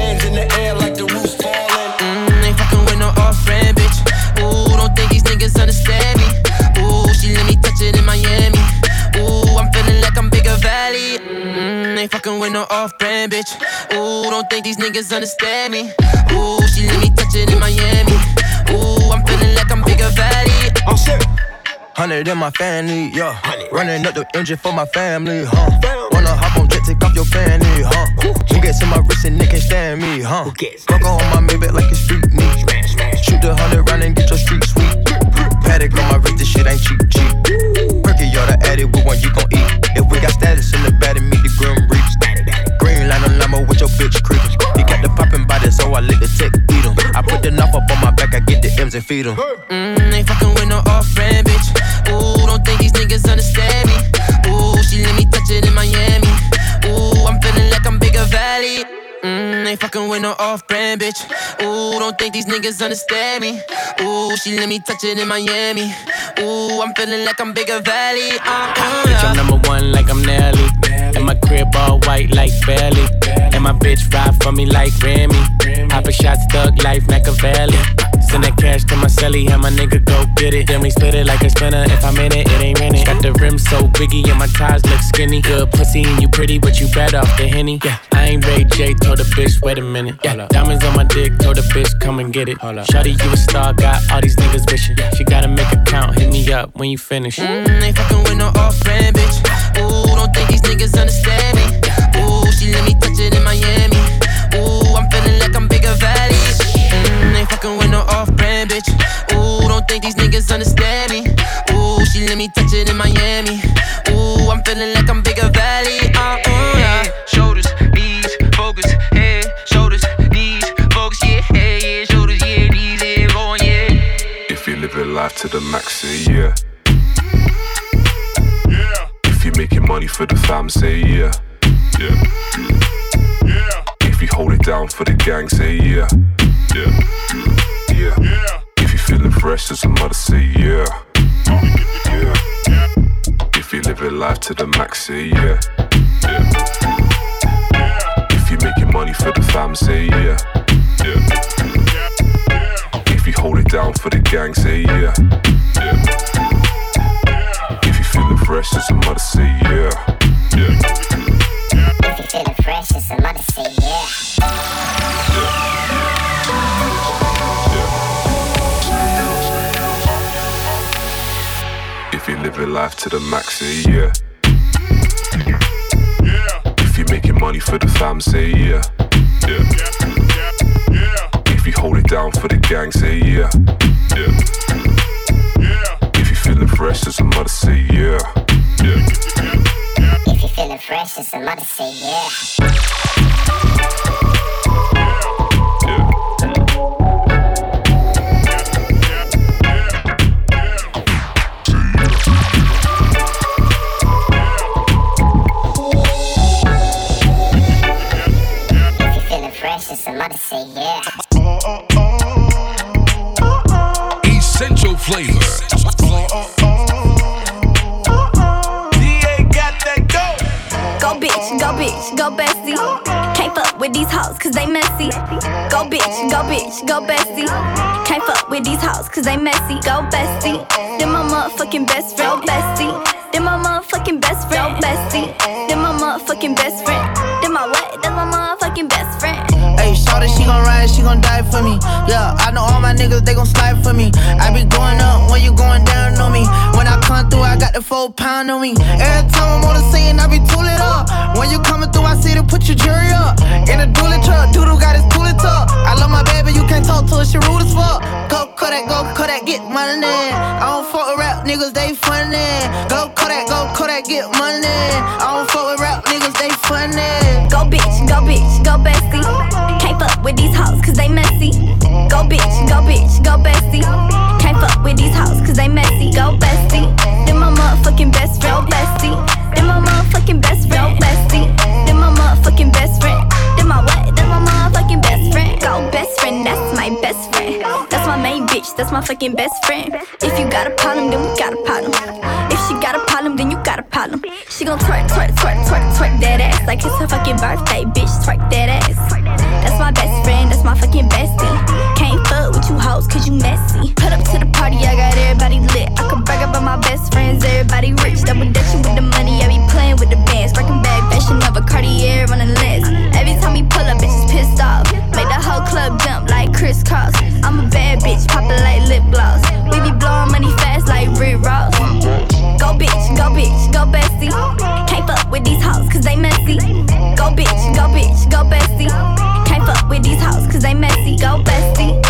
ain't fucking with no off brand, bitch. Ooh, don't think these niggas understand me. Ooh, she let me touch it in Miami. Ooh, I'm feeling like I'm bigger valley. I'm sick. Hundred in my family, yeah. Running up the engine for my family, huh? Wanna hop on jet, take off your fanny, huh? Who gets in my wrist and they can't stand me, huh? Fuck on my Maybach like it's street meat. Shoot the hundred round and get your street sweet. Patek on my wrist, this shit ain't cheap, cheap. Perky, y'all the addict, what one you gon' eat? If we got status in the bed, meet the grim reaps. Green line on limo with your bitch creepin'. He got the poppin' body, so I let the tech beat him. I put the knife up on my back, I get the M's and feed him. Mm, ain't fucking with no off brand, bitch. Ooh, don't think these niggas understand me. Ooh, she let me touch it in Miami. Ooh, I'm feeling like I'm bigger valley. Ain't fucking with no off brand, bitch. Ooh, don't think these niggas understand me. Ooh, she let me touch it in Miami. Ooh, I'm feeling like I'm bigger valley. Uh, uh, Bitch, I'm number one like I'm Nelly. And my crib all white like Belly. And my bitch ride for me like Remy. Poppin' shots, thug life, Machiavelli. Send that cash to my celly, and my nigga go get it. Then we split it like a spinner. If I'm in it, it ain't rented. Got the rim so biggie, and my ties look skinny. Good pussy, and you pretty, but you bad off the henny. Yeah, ain't Ray J, told the bitch, wait a minute. Yeah, diamonds on my dick, told the bitch, come and get it. Shawty, you a star, got all these niggas wishing. She gotta make a count, hit me up when you finish. Mm, ain't fucking with no off brand, bitch. Ooh, don't think these niggas understand me. Ooh, she let me touch it in Miami. Ooh, I'm feeling like I'm bigger valley. Mm, ain't fucking with no off brand, bitch. Ooh, don't think these niggas understand me. Ooh, she let me touch it in Miami. Ooh, I'm feeling like I'm bigger valley. Uh, uh, yeah. Shoulders, knees, focus, head, shoulders, knees, focus, yeah, head, yeah, shoulders, yeah, knees, yeah, going, yeah. If you living life to the max, say yeah. Yeah. If you're making money for the fam, say yeah. Yeah. If you hold it down for the gang, say yeah. Yeah. Yeah. If you feeling fresh as a mother, say yeah. Yeah. If you living life to the max, say yeah. Yeah. If you making money for the fam, say yeah. Yeah. If you hold it down for the gang, say yeah. Yeah. If you feeling fresh as a mother, say yeah. Yeah. If you feeling fresh as a mother, say yeah. If you living life to the max, say yeah. If you making money for the fam, say yeah. Yeah. If you hold it down for the gang, say yeah. Yeah. If you feeling fresh as a mother, say yeah. Yeah. If you feeling fresh as a mother, say yeah. Bitch, go bestie. Can't fuck with these hoes cause they messy. Go bestie. Then my motherfucking best friend. Go bestie. Then my motherfucking best friend. Go bestie. Then my motherfucking best friend. Then my what? That's my motherfucking best friend. Hey, Shorty, she gon' ride, she gon' die for me. Yeah, I know all my niggas, they gon' slide for me. I be going up when you going down through, I got the four pound on me. Every time I'm on the scene, I be tooling up. When you coming through, I see to put your jury up. In a dually truck, doodle got his tooling tuck. I love my baby, you can't talk to her, she rude as fuck. Go Kodak, go Kodak, get money. I don't fuck with rap niggas, they funny. Go Kodak, go Kodak, get money. I don't fuck with rap niggas, they funny. Go bitch, go bitch, go bestie. Can't fuck with these hoes cause they messy. Go bitch, go bitch, go bestie. Can't fuck with these hoes. Go bestie. Then my motherfucking best friend, bestie. Then my motherfucking best friend, bestie. Then my motherfucking best friend. Then my what? Then my motherfucking best friend. Go best friend, that's my best friend. That's my main bitch, that's my fucking best friend. If you got a problem, then we got a problem. If she got a problem, then you got a problem. She gon' twerk, twerk, twerk, twerk, twerk that ass like it's her fucking birthday, bitch. Twerk that ass. That's my best friend, that's my fucking bestie. Hoes, cause you messy. Put up to the party, I got everybody lit. I could brag about my best friends, everybody rich. Double dutching with the money, I be playing with the bands. Breaking bag, fashion of a Cartier on the list. Every time we pull up, bitches pissed off. Make the whole club jump like Kris Kross. I'm a bad bitch, poppin' like lip gloss. We be blowing money fast like Rick Ross. Go bitch, go bitch, go bestie. Can't fuck with these hoes cause they messy. Go bitch, go bitch, go bestie. Can't fuck with these hoes cause they messy. Go bestie.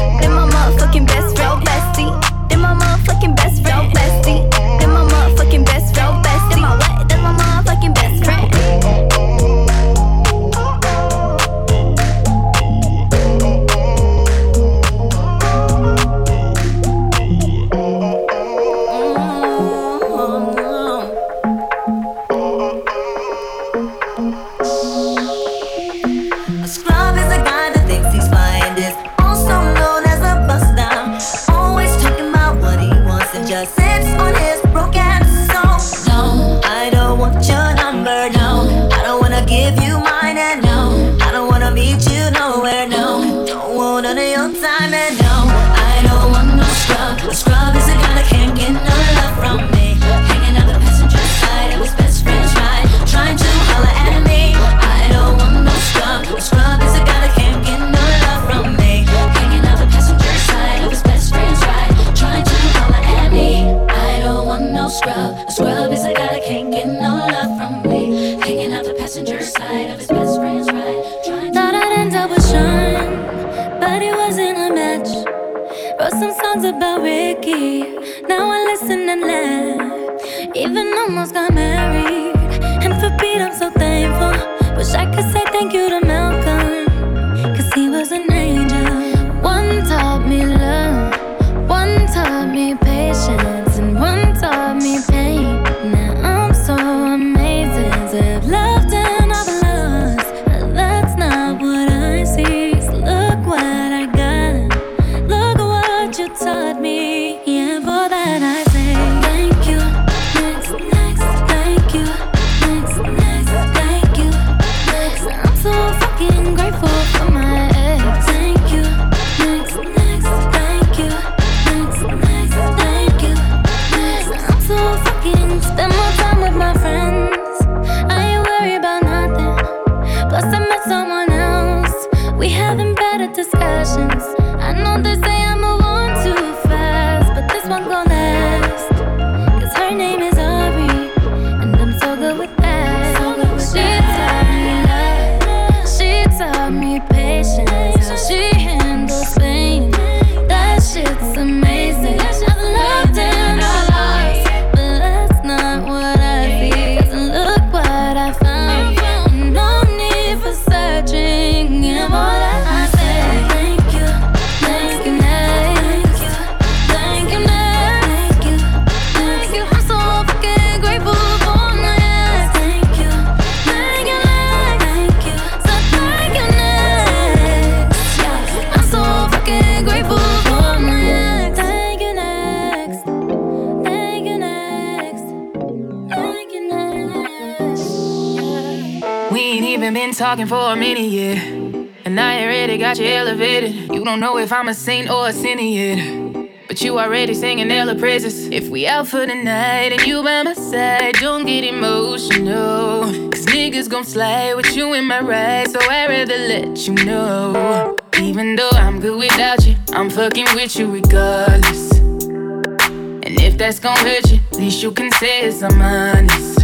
Ain't even been talking for a minute yet. And I already got you elevated. You don't know if I'm a saint or a sinner yet. But you already singing Ella praises. If we out for the night and you by my side, don't get emotional. Cause niggas gon' slide with you in my ride, so I'd rather let you know. Even though I'm good without you, I'm fucking with you regardless. And if that's gon' hurt you, at least you can say it's I'm honest.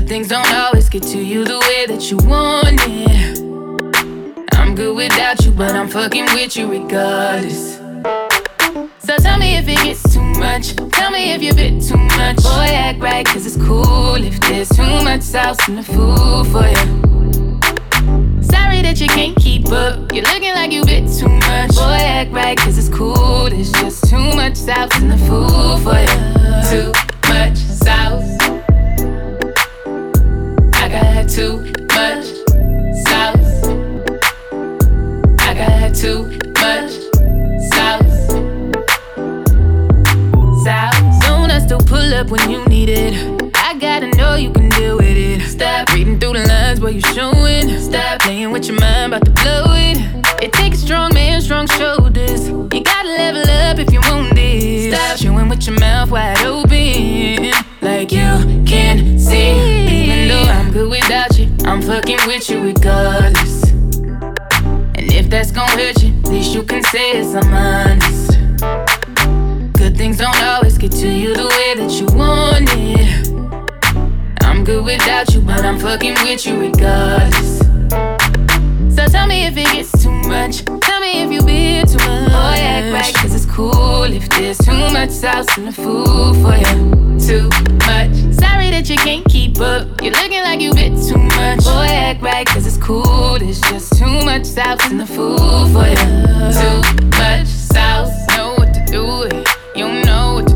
Good things don't always get to you the way that you want it. I'm good without you, but I'm fucking with you regardless. So tell me if it gets too much. Tell me if you bit too much. Boy, act right, cause it's cool if there's too much sauce in the food for you. Sorry that you can't keep up. You're looking like you bit too much. Boy, act right, cause it's cool. There's just too much sauce in the food for you. Too much sauce. I got too much sauce. I got too much sauce. Sauce. Soon I still pull up when you need it. I gotta know you can deal with it. Stop reading through the lines where you showing. Stop playing with your mind, about to blow it. It takes a strong man, strong shoulders. You gotta level up if you want this. Stop chewing with your mouth wide open, like you can see. Even though I'm good without you, I'm fucking with you regardless. And if that's gon' hurt you, at least you can say it's I'm honest. Good things don't always get to you the way that you want it. I'm good without you, but I'm fucking with you regardless. So tell me if it gets much. Tell me if you been too much. Boy, act right, cause it's cool if there's too much sauce in the food for you. Too much. Sorry that you can't keep up. You're looking like you bit too much. Boy, act right, cause it's cool. There's just too much sauce in the food for you. Too much sauce. Know what to do with it. You know what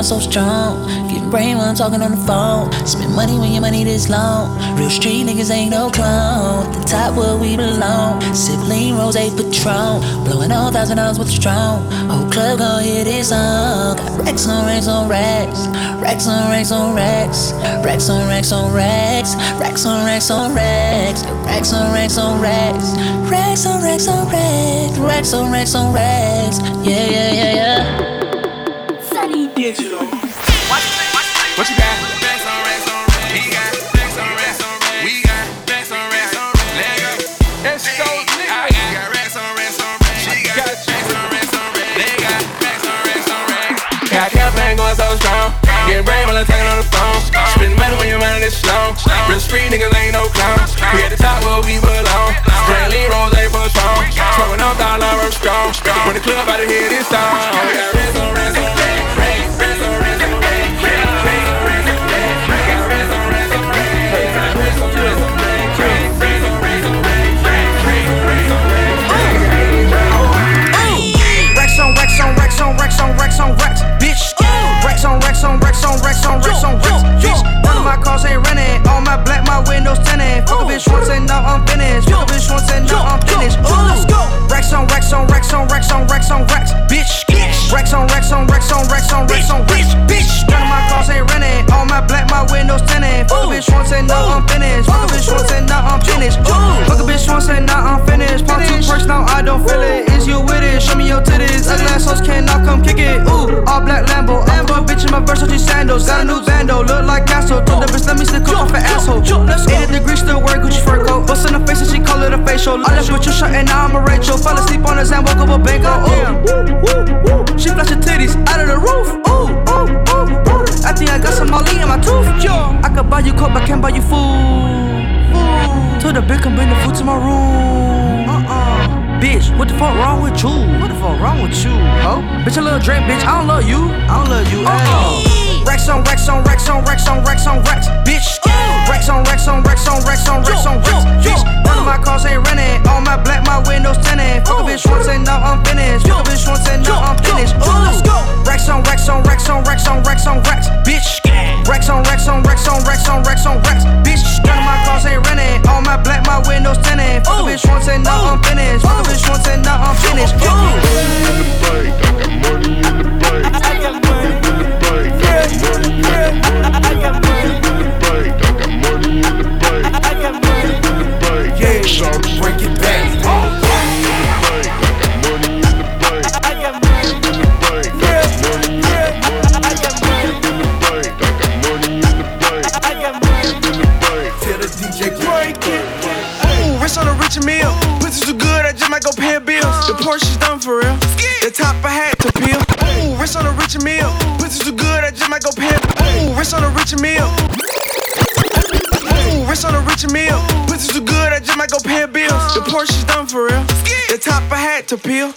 going so strong. Getting brain while I'm talking on the phone. Spend money when your money this long. Real street niggas ain't no clown. The top where we belong. Sibling Rose Patron. Blowing all thousand dollars with strong. Whole club gon' hear this song. Got racks on racks on racks. Racks on racks on racks. Racks on racks on racks. Racks on racks on racks. Racks on racks on racks. Racks on racks on racks. Racks on racks on racks. Yeah, yeah, yeah, yeah. Club out of here this song. Racks on racks bitch. Racks on racks on racks on racks on racks on racks, bitch. None of my cars ain't renting. All my black, my windows tinted. Fuck a bitch once and now I'm finished. Fuck a bitch once and now I'm finished. Fuck a bitch once and now I'm finished. Pop two perks now I don't feel it. Is you with it? Show me your titties. Ugly hoes cannot come kick it. Ooh, all black Lambo. I'm a bitch in my Versace sandals. Got a new bando, look like Castro. Told the bitch let me stick up off an asshole. 80 degrees still wear Gucci fur coat. Bust in the face and she call it a facial. I left with your shirt and now I'm a Rachel. Fell asleep on his hand, woke up a bango. Ooh, she flash her titties out of the roof. Ooh, ooh, ooh, ooh. I think I got some Molly in my tooth. I could buy you coke, but can't buy you food. Told the bitch come bring the food to my room. Uh-uh. Bitch, what the fuck wrong with you? What the fuck wrong with you, ho? Bitch, I love Drake, bitch. I don't love you. I don't love you. Uh-uh. Racks on racks on racks on racks on racks on racks, bitch. Racks on racks on racks on racks on racks on racks, bitch. None of my cars ain't renting. All my black, my windows tinted. Fuck a bitch once and now I'm finished. Fuck a bitch once and now I'm finished. Let's go. Racks on racks on racks on racks on racks on racks, bitch. Racks on racks on racks on to peel.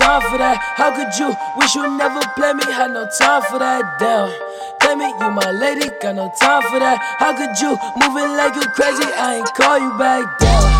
Time for that. How could you wish you never play me? Had no time for that. Damn. Tell me you my lady, got no time for that. How could you moving like you crazy? I ain't call you back down.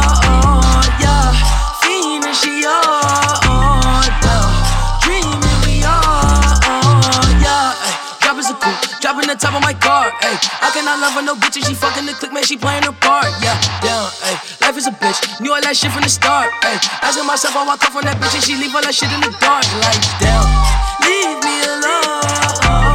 She on. Yeah. Dreaming we are. Yeah, dropping a coupe, dropping the top of my car. Ay. I cannot love her no bitch and she fucking the click, man. She playing her part. Yeah, down. Ay. Life is a bitch. Knew all that shit from the start. Ay. Asking myself, I walk off on that bitch and she leave all that shit in the dark. Like, damn. Leave me alone.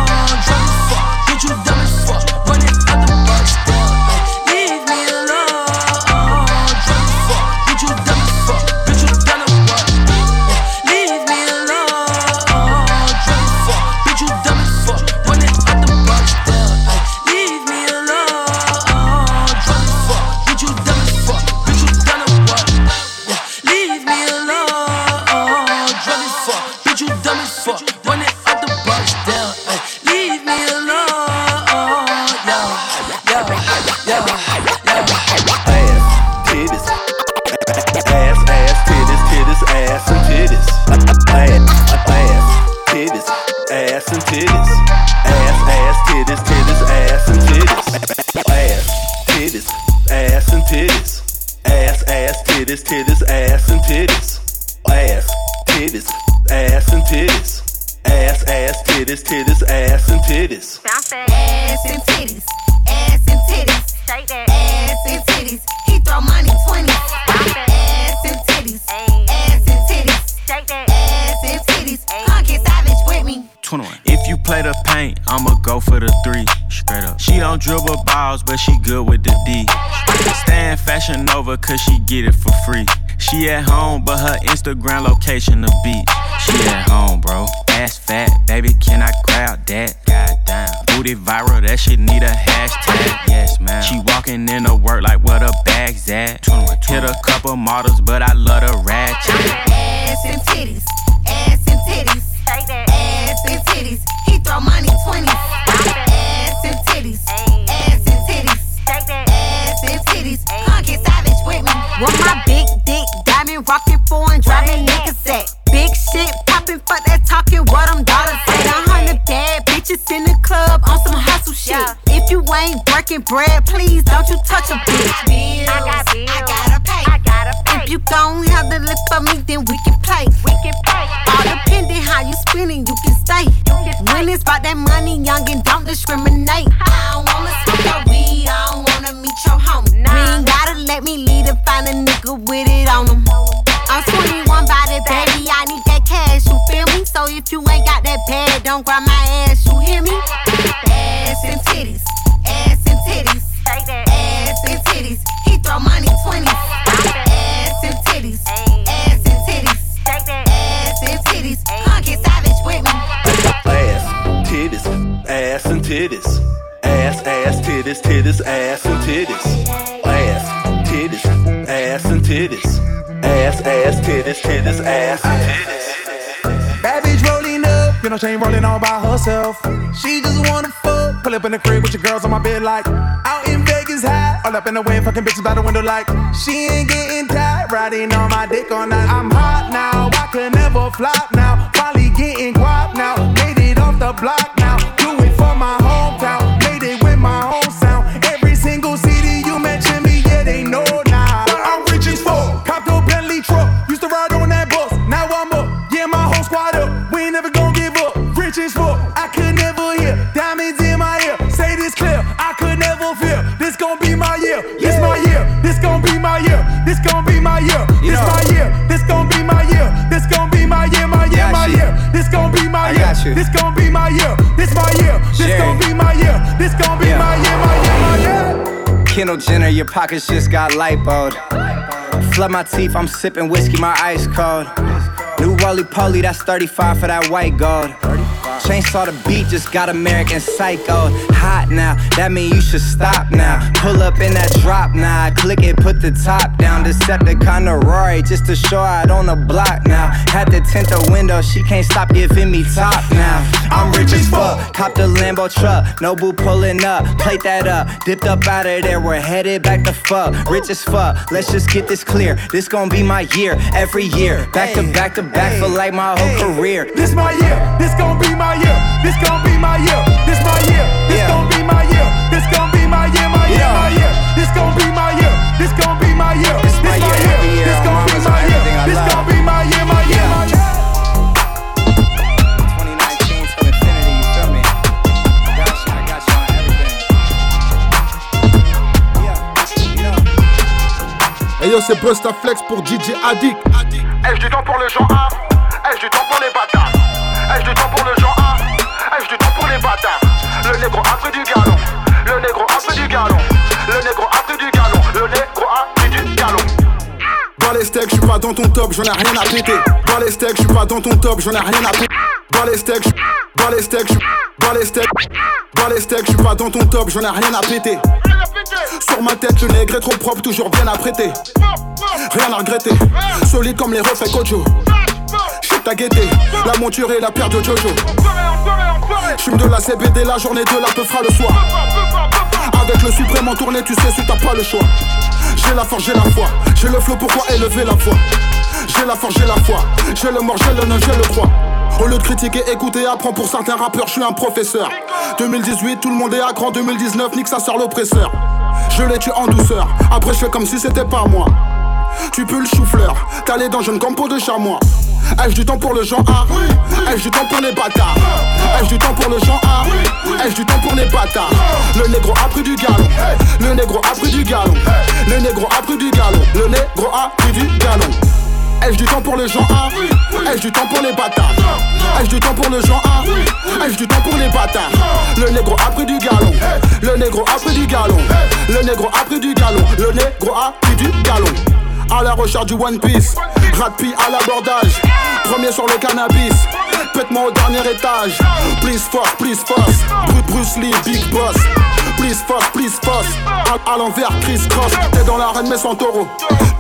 Ass and titties. Ass, ass, titties, titties, ass and titties. Ass, titties, ass and titties. Ass, ass, titties, titties, ass and titties. Ass, titties, ass and titties. Ass, ass, titties, titties, ass and titties. Ass and titties, ass and titties, I'ma go for the three. Straight up. She don't dribble balls, but she good with the D. Stay in fashion over cause she get it for free. She at home, but her Instagram location the beach. She at home, bro. Ass fat, baby, can I grab that? Goddamn. Booty viral, that shit need a hashtag. Yes, man. She walking in to work like where the bags at. Hit a couple models, but I love the ratchet. Ass and titties, ass and titties, ass and titties. He throw money 20. Ass and titties, ass and titties, ass and titties. Savage with me. With my big dick, diamond foreign, driving. Big shit poppin' for that talking, what I'm dollars at. A hundred bad bitches in the club on some hustle shit. If you ain't working bread, please don't you touch a bitch. I, got bills. I gotta pay. I gotta pay. If you gon' have the live for me, then we can play. We can play. How you can stay. You can stay. When it's about that money, young and don't discriminate. I don't wanna smoke your weed, I don't wanna meet your homie. Nah. You ain't gotta let me lead and find a nigga with it on him. I'm 21 by the baby, I need that cash, you feel me? So if you ain't got that bag, don't grab my Ass, titties, titties, ass and titties. Ass, titties, ass and titties. Ass, ass, titties, titties, ass and titties. Bad bitch rolling up, you know she ain't rolling all by herself. She just wanna fuck, pull up in the crib with your girls on my bed like out in Vegas high, all up in the way, fucking bitches by the window like she ain't getting tired, riding on my dick all night. I'm hot now, I can never flop now, probably getting guap now, made it off the block this gon' be my year, this my year, this gon' be my year, this gon' be my year, my year, my year, this gon' be my year, this gon' be my year, this my year, this gon' be my year, this gon' be my year, my year, my year. Kendall Jenner, your pockets just got lipoed. Flood my teeth, I'm sipping whiskey, my ice cold. New roly poly, that's 35 for that white gold. Chainsaw the beat, just got American Psycho. Hot now, that mean you should stop now. Pull up in that drop now, click it, put the top down. Decepticon to Rory, just to show out on the block now. Had to tint the window, she can't stop giving me top now. I'm rich as fuck, cop the Lambo truck. Nobu pulling up, plate that up. Dipped up out of there, we're headed back to fuck. Rich as fuck, let's just get this clear. This gon' be my year, every year. Back to back to back for like my whole career. This my year, this gon' be my year, this gon' be my year, this my year, this gon' be my year, this gon' be my year, my year, my year, this gon' be my year, this gon' be my year, this my year, this gon' be my year, this gon' be my year, my year, my year. 2019 to infinity, you feel me? Got you, I got you on everything. Hey yo, c'est Busta Flex pour DJ Addict. Ai-je du temps pour le genre A Ai-je du temps pour les bâtards? Ai-je du temps pour le genre Le négro a pris du galon. Le négro a pris du galon Dans les steaks, je suis pas dans ton top, j'en ai rien à péter. Dans les steaks, je suis pas dans ton top, j'en ai rien à péter. Dans les steaks, dans les steaks, dans les steaks, dans les steaks, je suis pas dans ton top, j'en ai rien à péter. Sur ma tête, le nègre est trop propre, toujours bien apprêté. Rien à regretter, solide comme les refais Kojo. J'suis ta gaieté, la monture et la paire de Jojo. J'fume de la CBD la journée, de la peu fera le soir. Avec le suprême en tournée, tu sais si t'as pas le choix. J'ai la force, j'ai la foi. J'ai le flow, pourquoi élever la voix? J'ai la force, j'ai la foi. J'ai le mort, j'ai le neuf, j'ai le croix. Au lieu de critiquer, écouter, apprends pour certains rappeurs, je suis un professeur. 2018, tout le monde est à grand. 2019, nique sa sort l'oppresseur. Je l'ai tué en douceur, après je fais comme si c'était pas moi. Tu peux le chou-fleur, t'as les dents jeunes comme peau de chamois. Ai-je du temps pour le genre A Ai-je du temps pour les bâtards Ai-je du temps pour le genre A Ai-je du temps pour les bâtards Le négro a pris du galon. Le négro a pris du galon. Le négro a pris du galon. Le négro a pris du galon. Ai-je du temps pour le genre A Ai-je du temps pour les bâtards Ai-je du temps pour le genre A Ai-je du temps pour les bâtards Le négro a pris du galon. Le négro a pris du galon. Le négro a pris du galon. Le négro a pris du galon à la recherche du One Piece. Rappi à l'abordage, premier sur le cannabis. Pète-moi au dernier étage. Please force, please force. Bruce Lee, Big Boss. Please force, please force. À, l'envers, Chris Cross. T'es dans l'arène, mais sans taureau.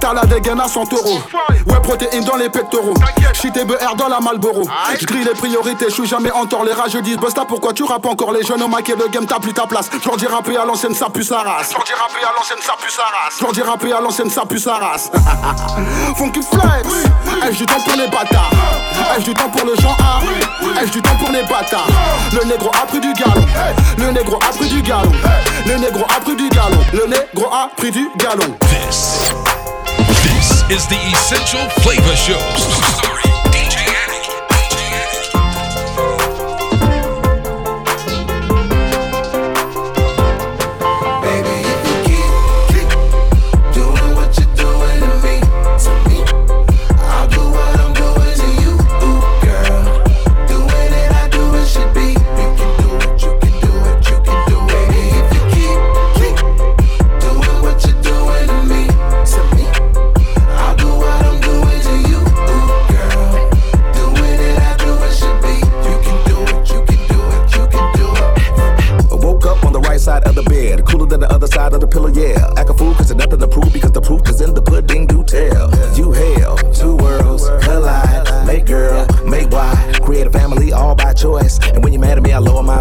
T'as la dégaine à 100 euros. Ouais, protéines dans les pectoraux. Shit et BR dans la Malboro. J'grille les priorités, j'suis jamais en tort. Les rageux disent, Busta, pourquoi tu rappes encore Les jeunes au maquet, le game, t'as plus ta place? J'leur dis rapper à l'ancienne, ça pue sa race. J'leur dis rapper à l'ancienne, ça pue sa race. J'leur dis rapper à l'ancienne, ça pue sa race. Funky flex. Ai-je du temps pour les bâtards? Ai-je du temps pour le genre A? Ai-je du temps pour les bâtards? Le négro a pris du galon Le négro a pris du galon Le négro a pris du galon. Le négro a pris du galon. This, this is the Essential Flavor Show.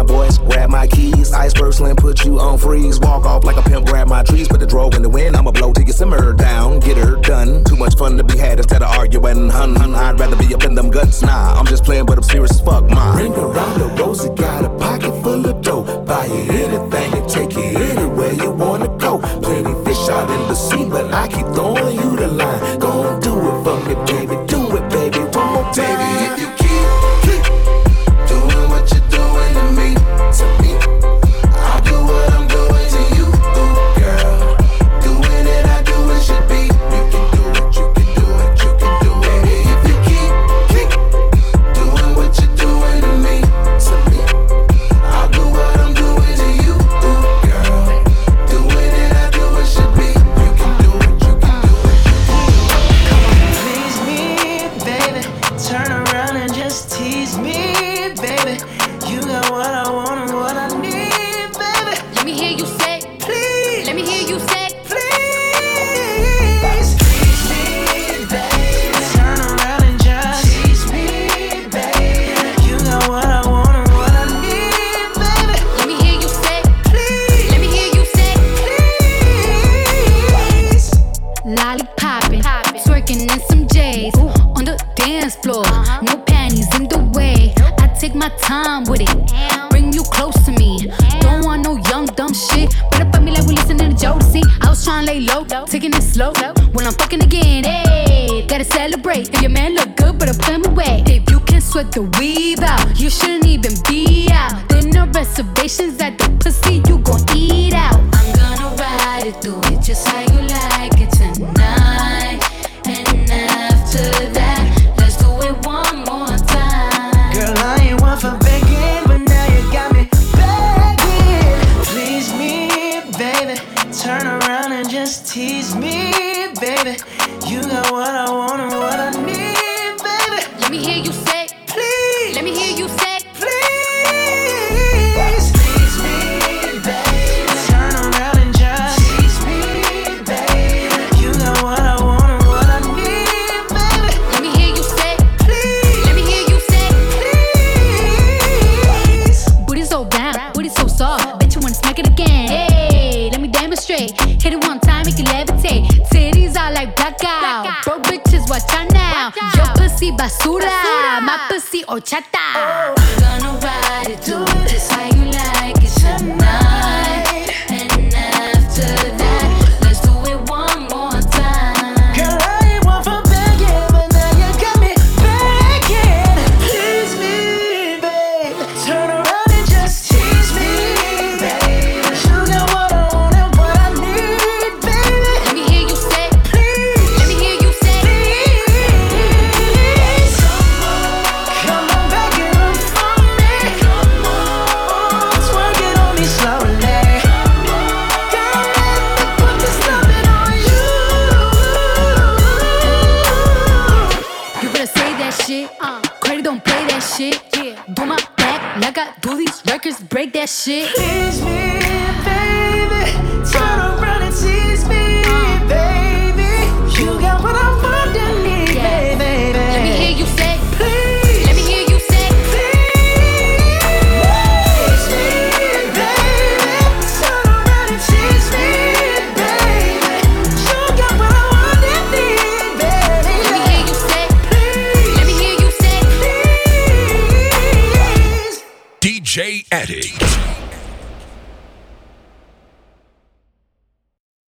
Voice, grab my keys, iceberg slim, put you on freeze, walk off like a pimp, grab my trees, put the drove in the wind, I'ma blow till you simmer down, get her done. Too much fun to be had instead of arguing, hun, hun. I'd rather be up in them guts, nah. I'm just playing, but I'm serious as fuck, mine. Ring around the rosy, got a pocket full of dough. Buy you anything and take you anywhere you wanna go. Plenty fish out in the sea, but I keep throwing you the line. Your man look good, better put him away. If you can sweat the weave out, you shouldn't even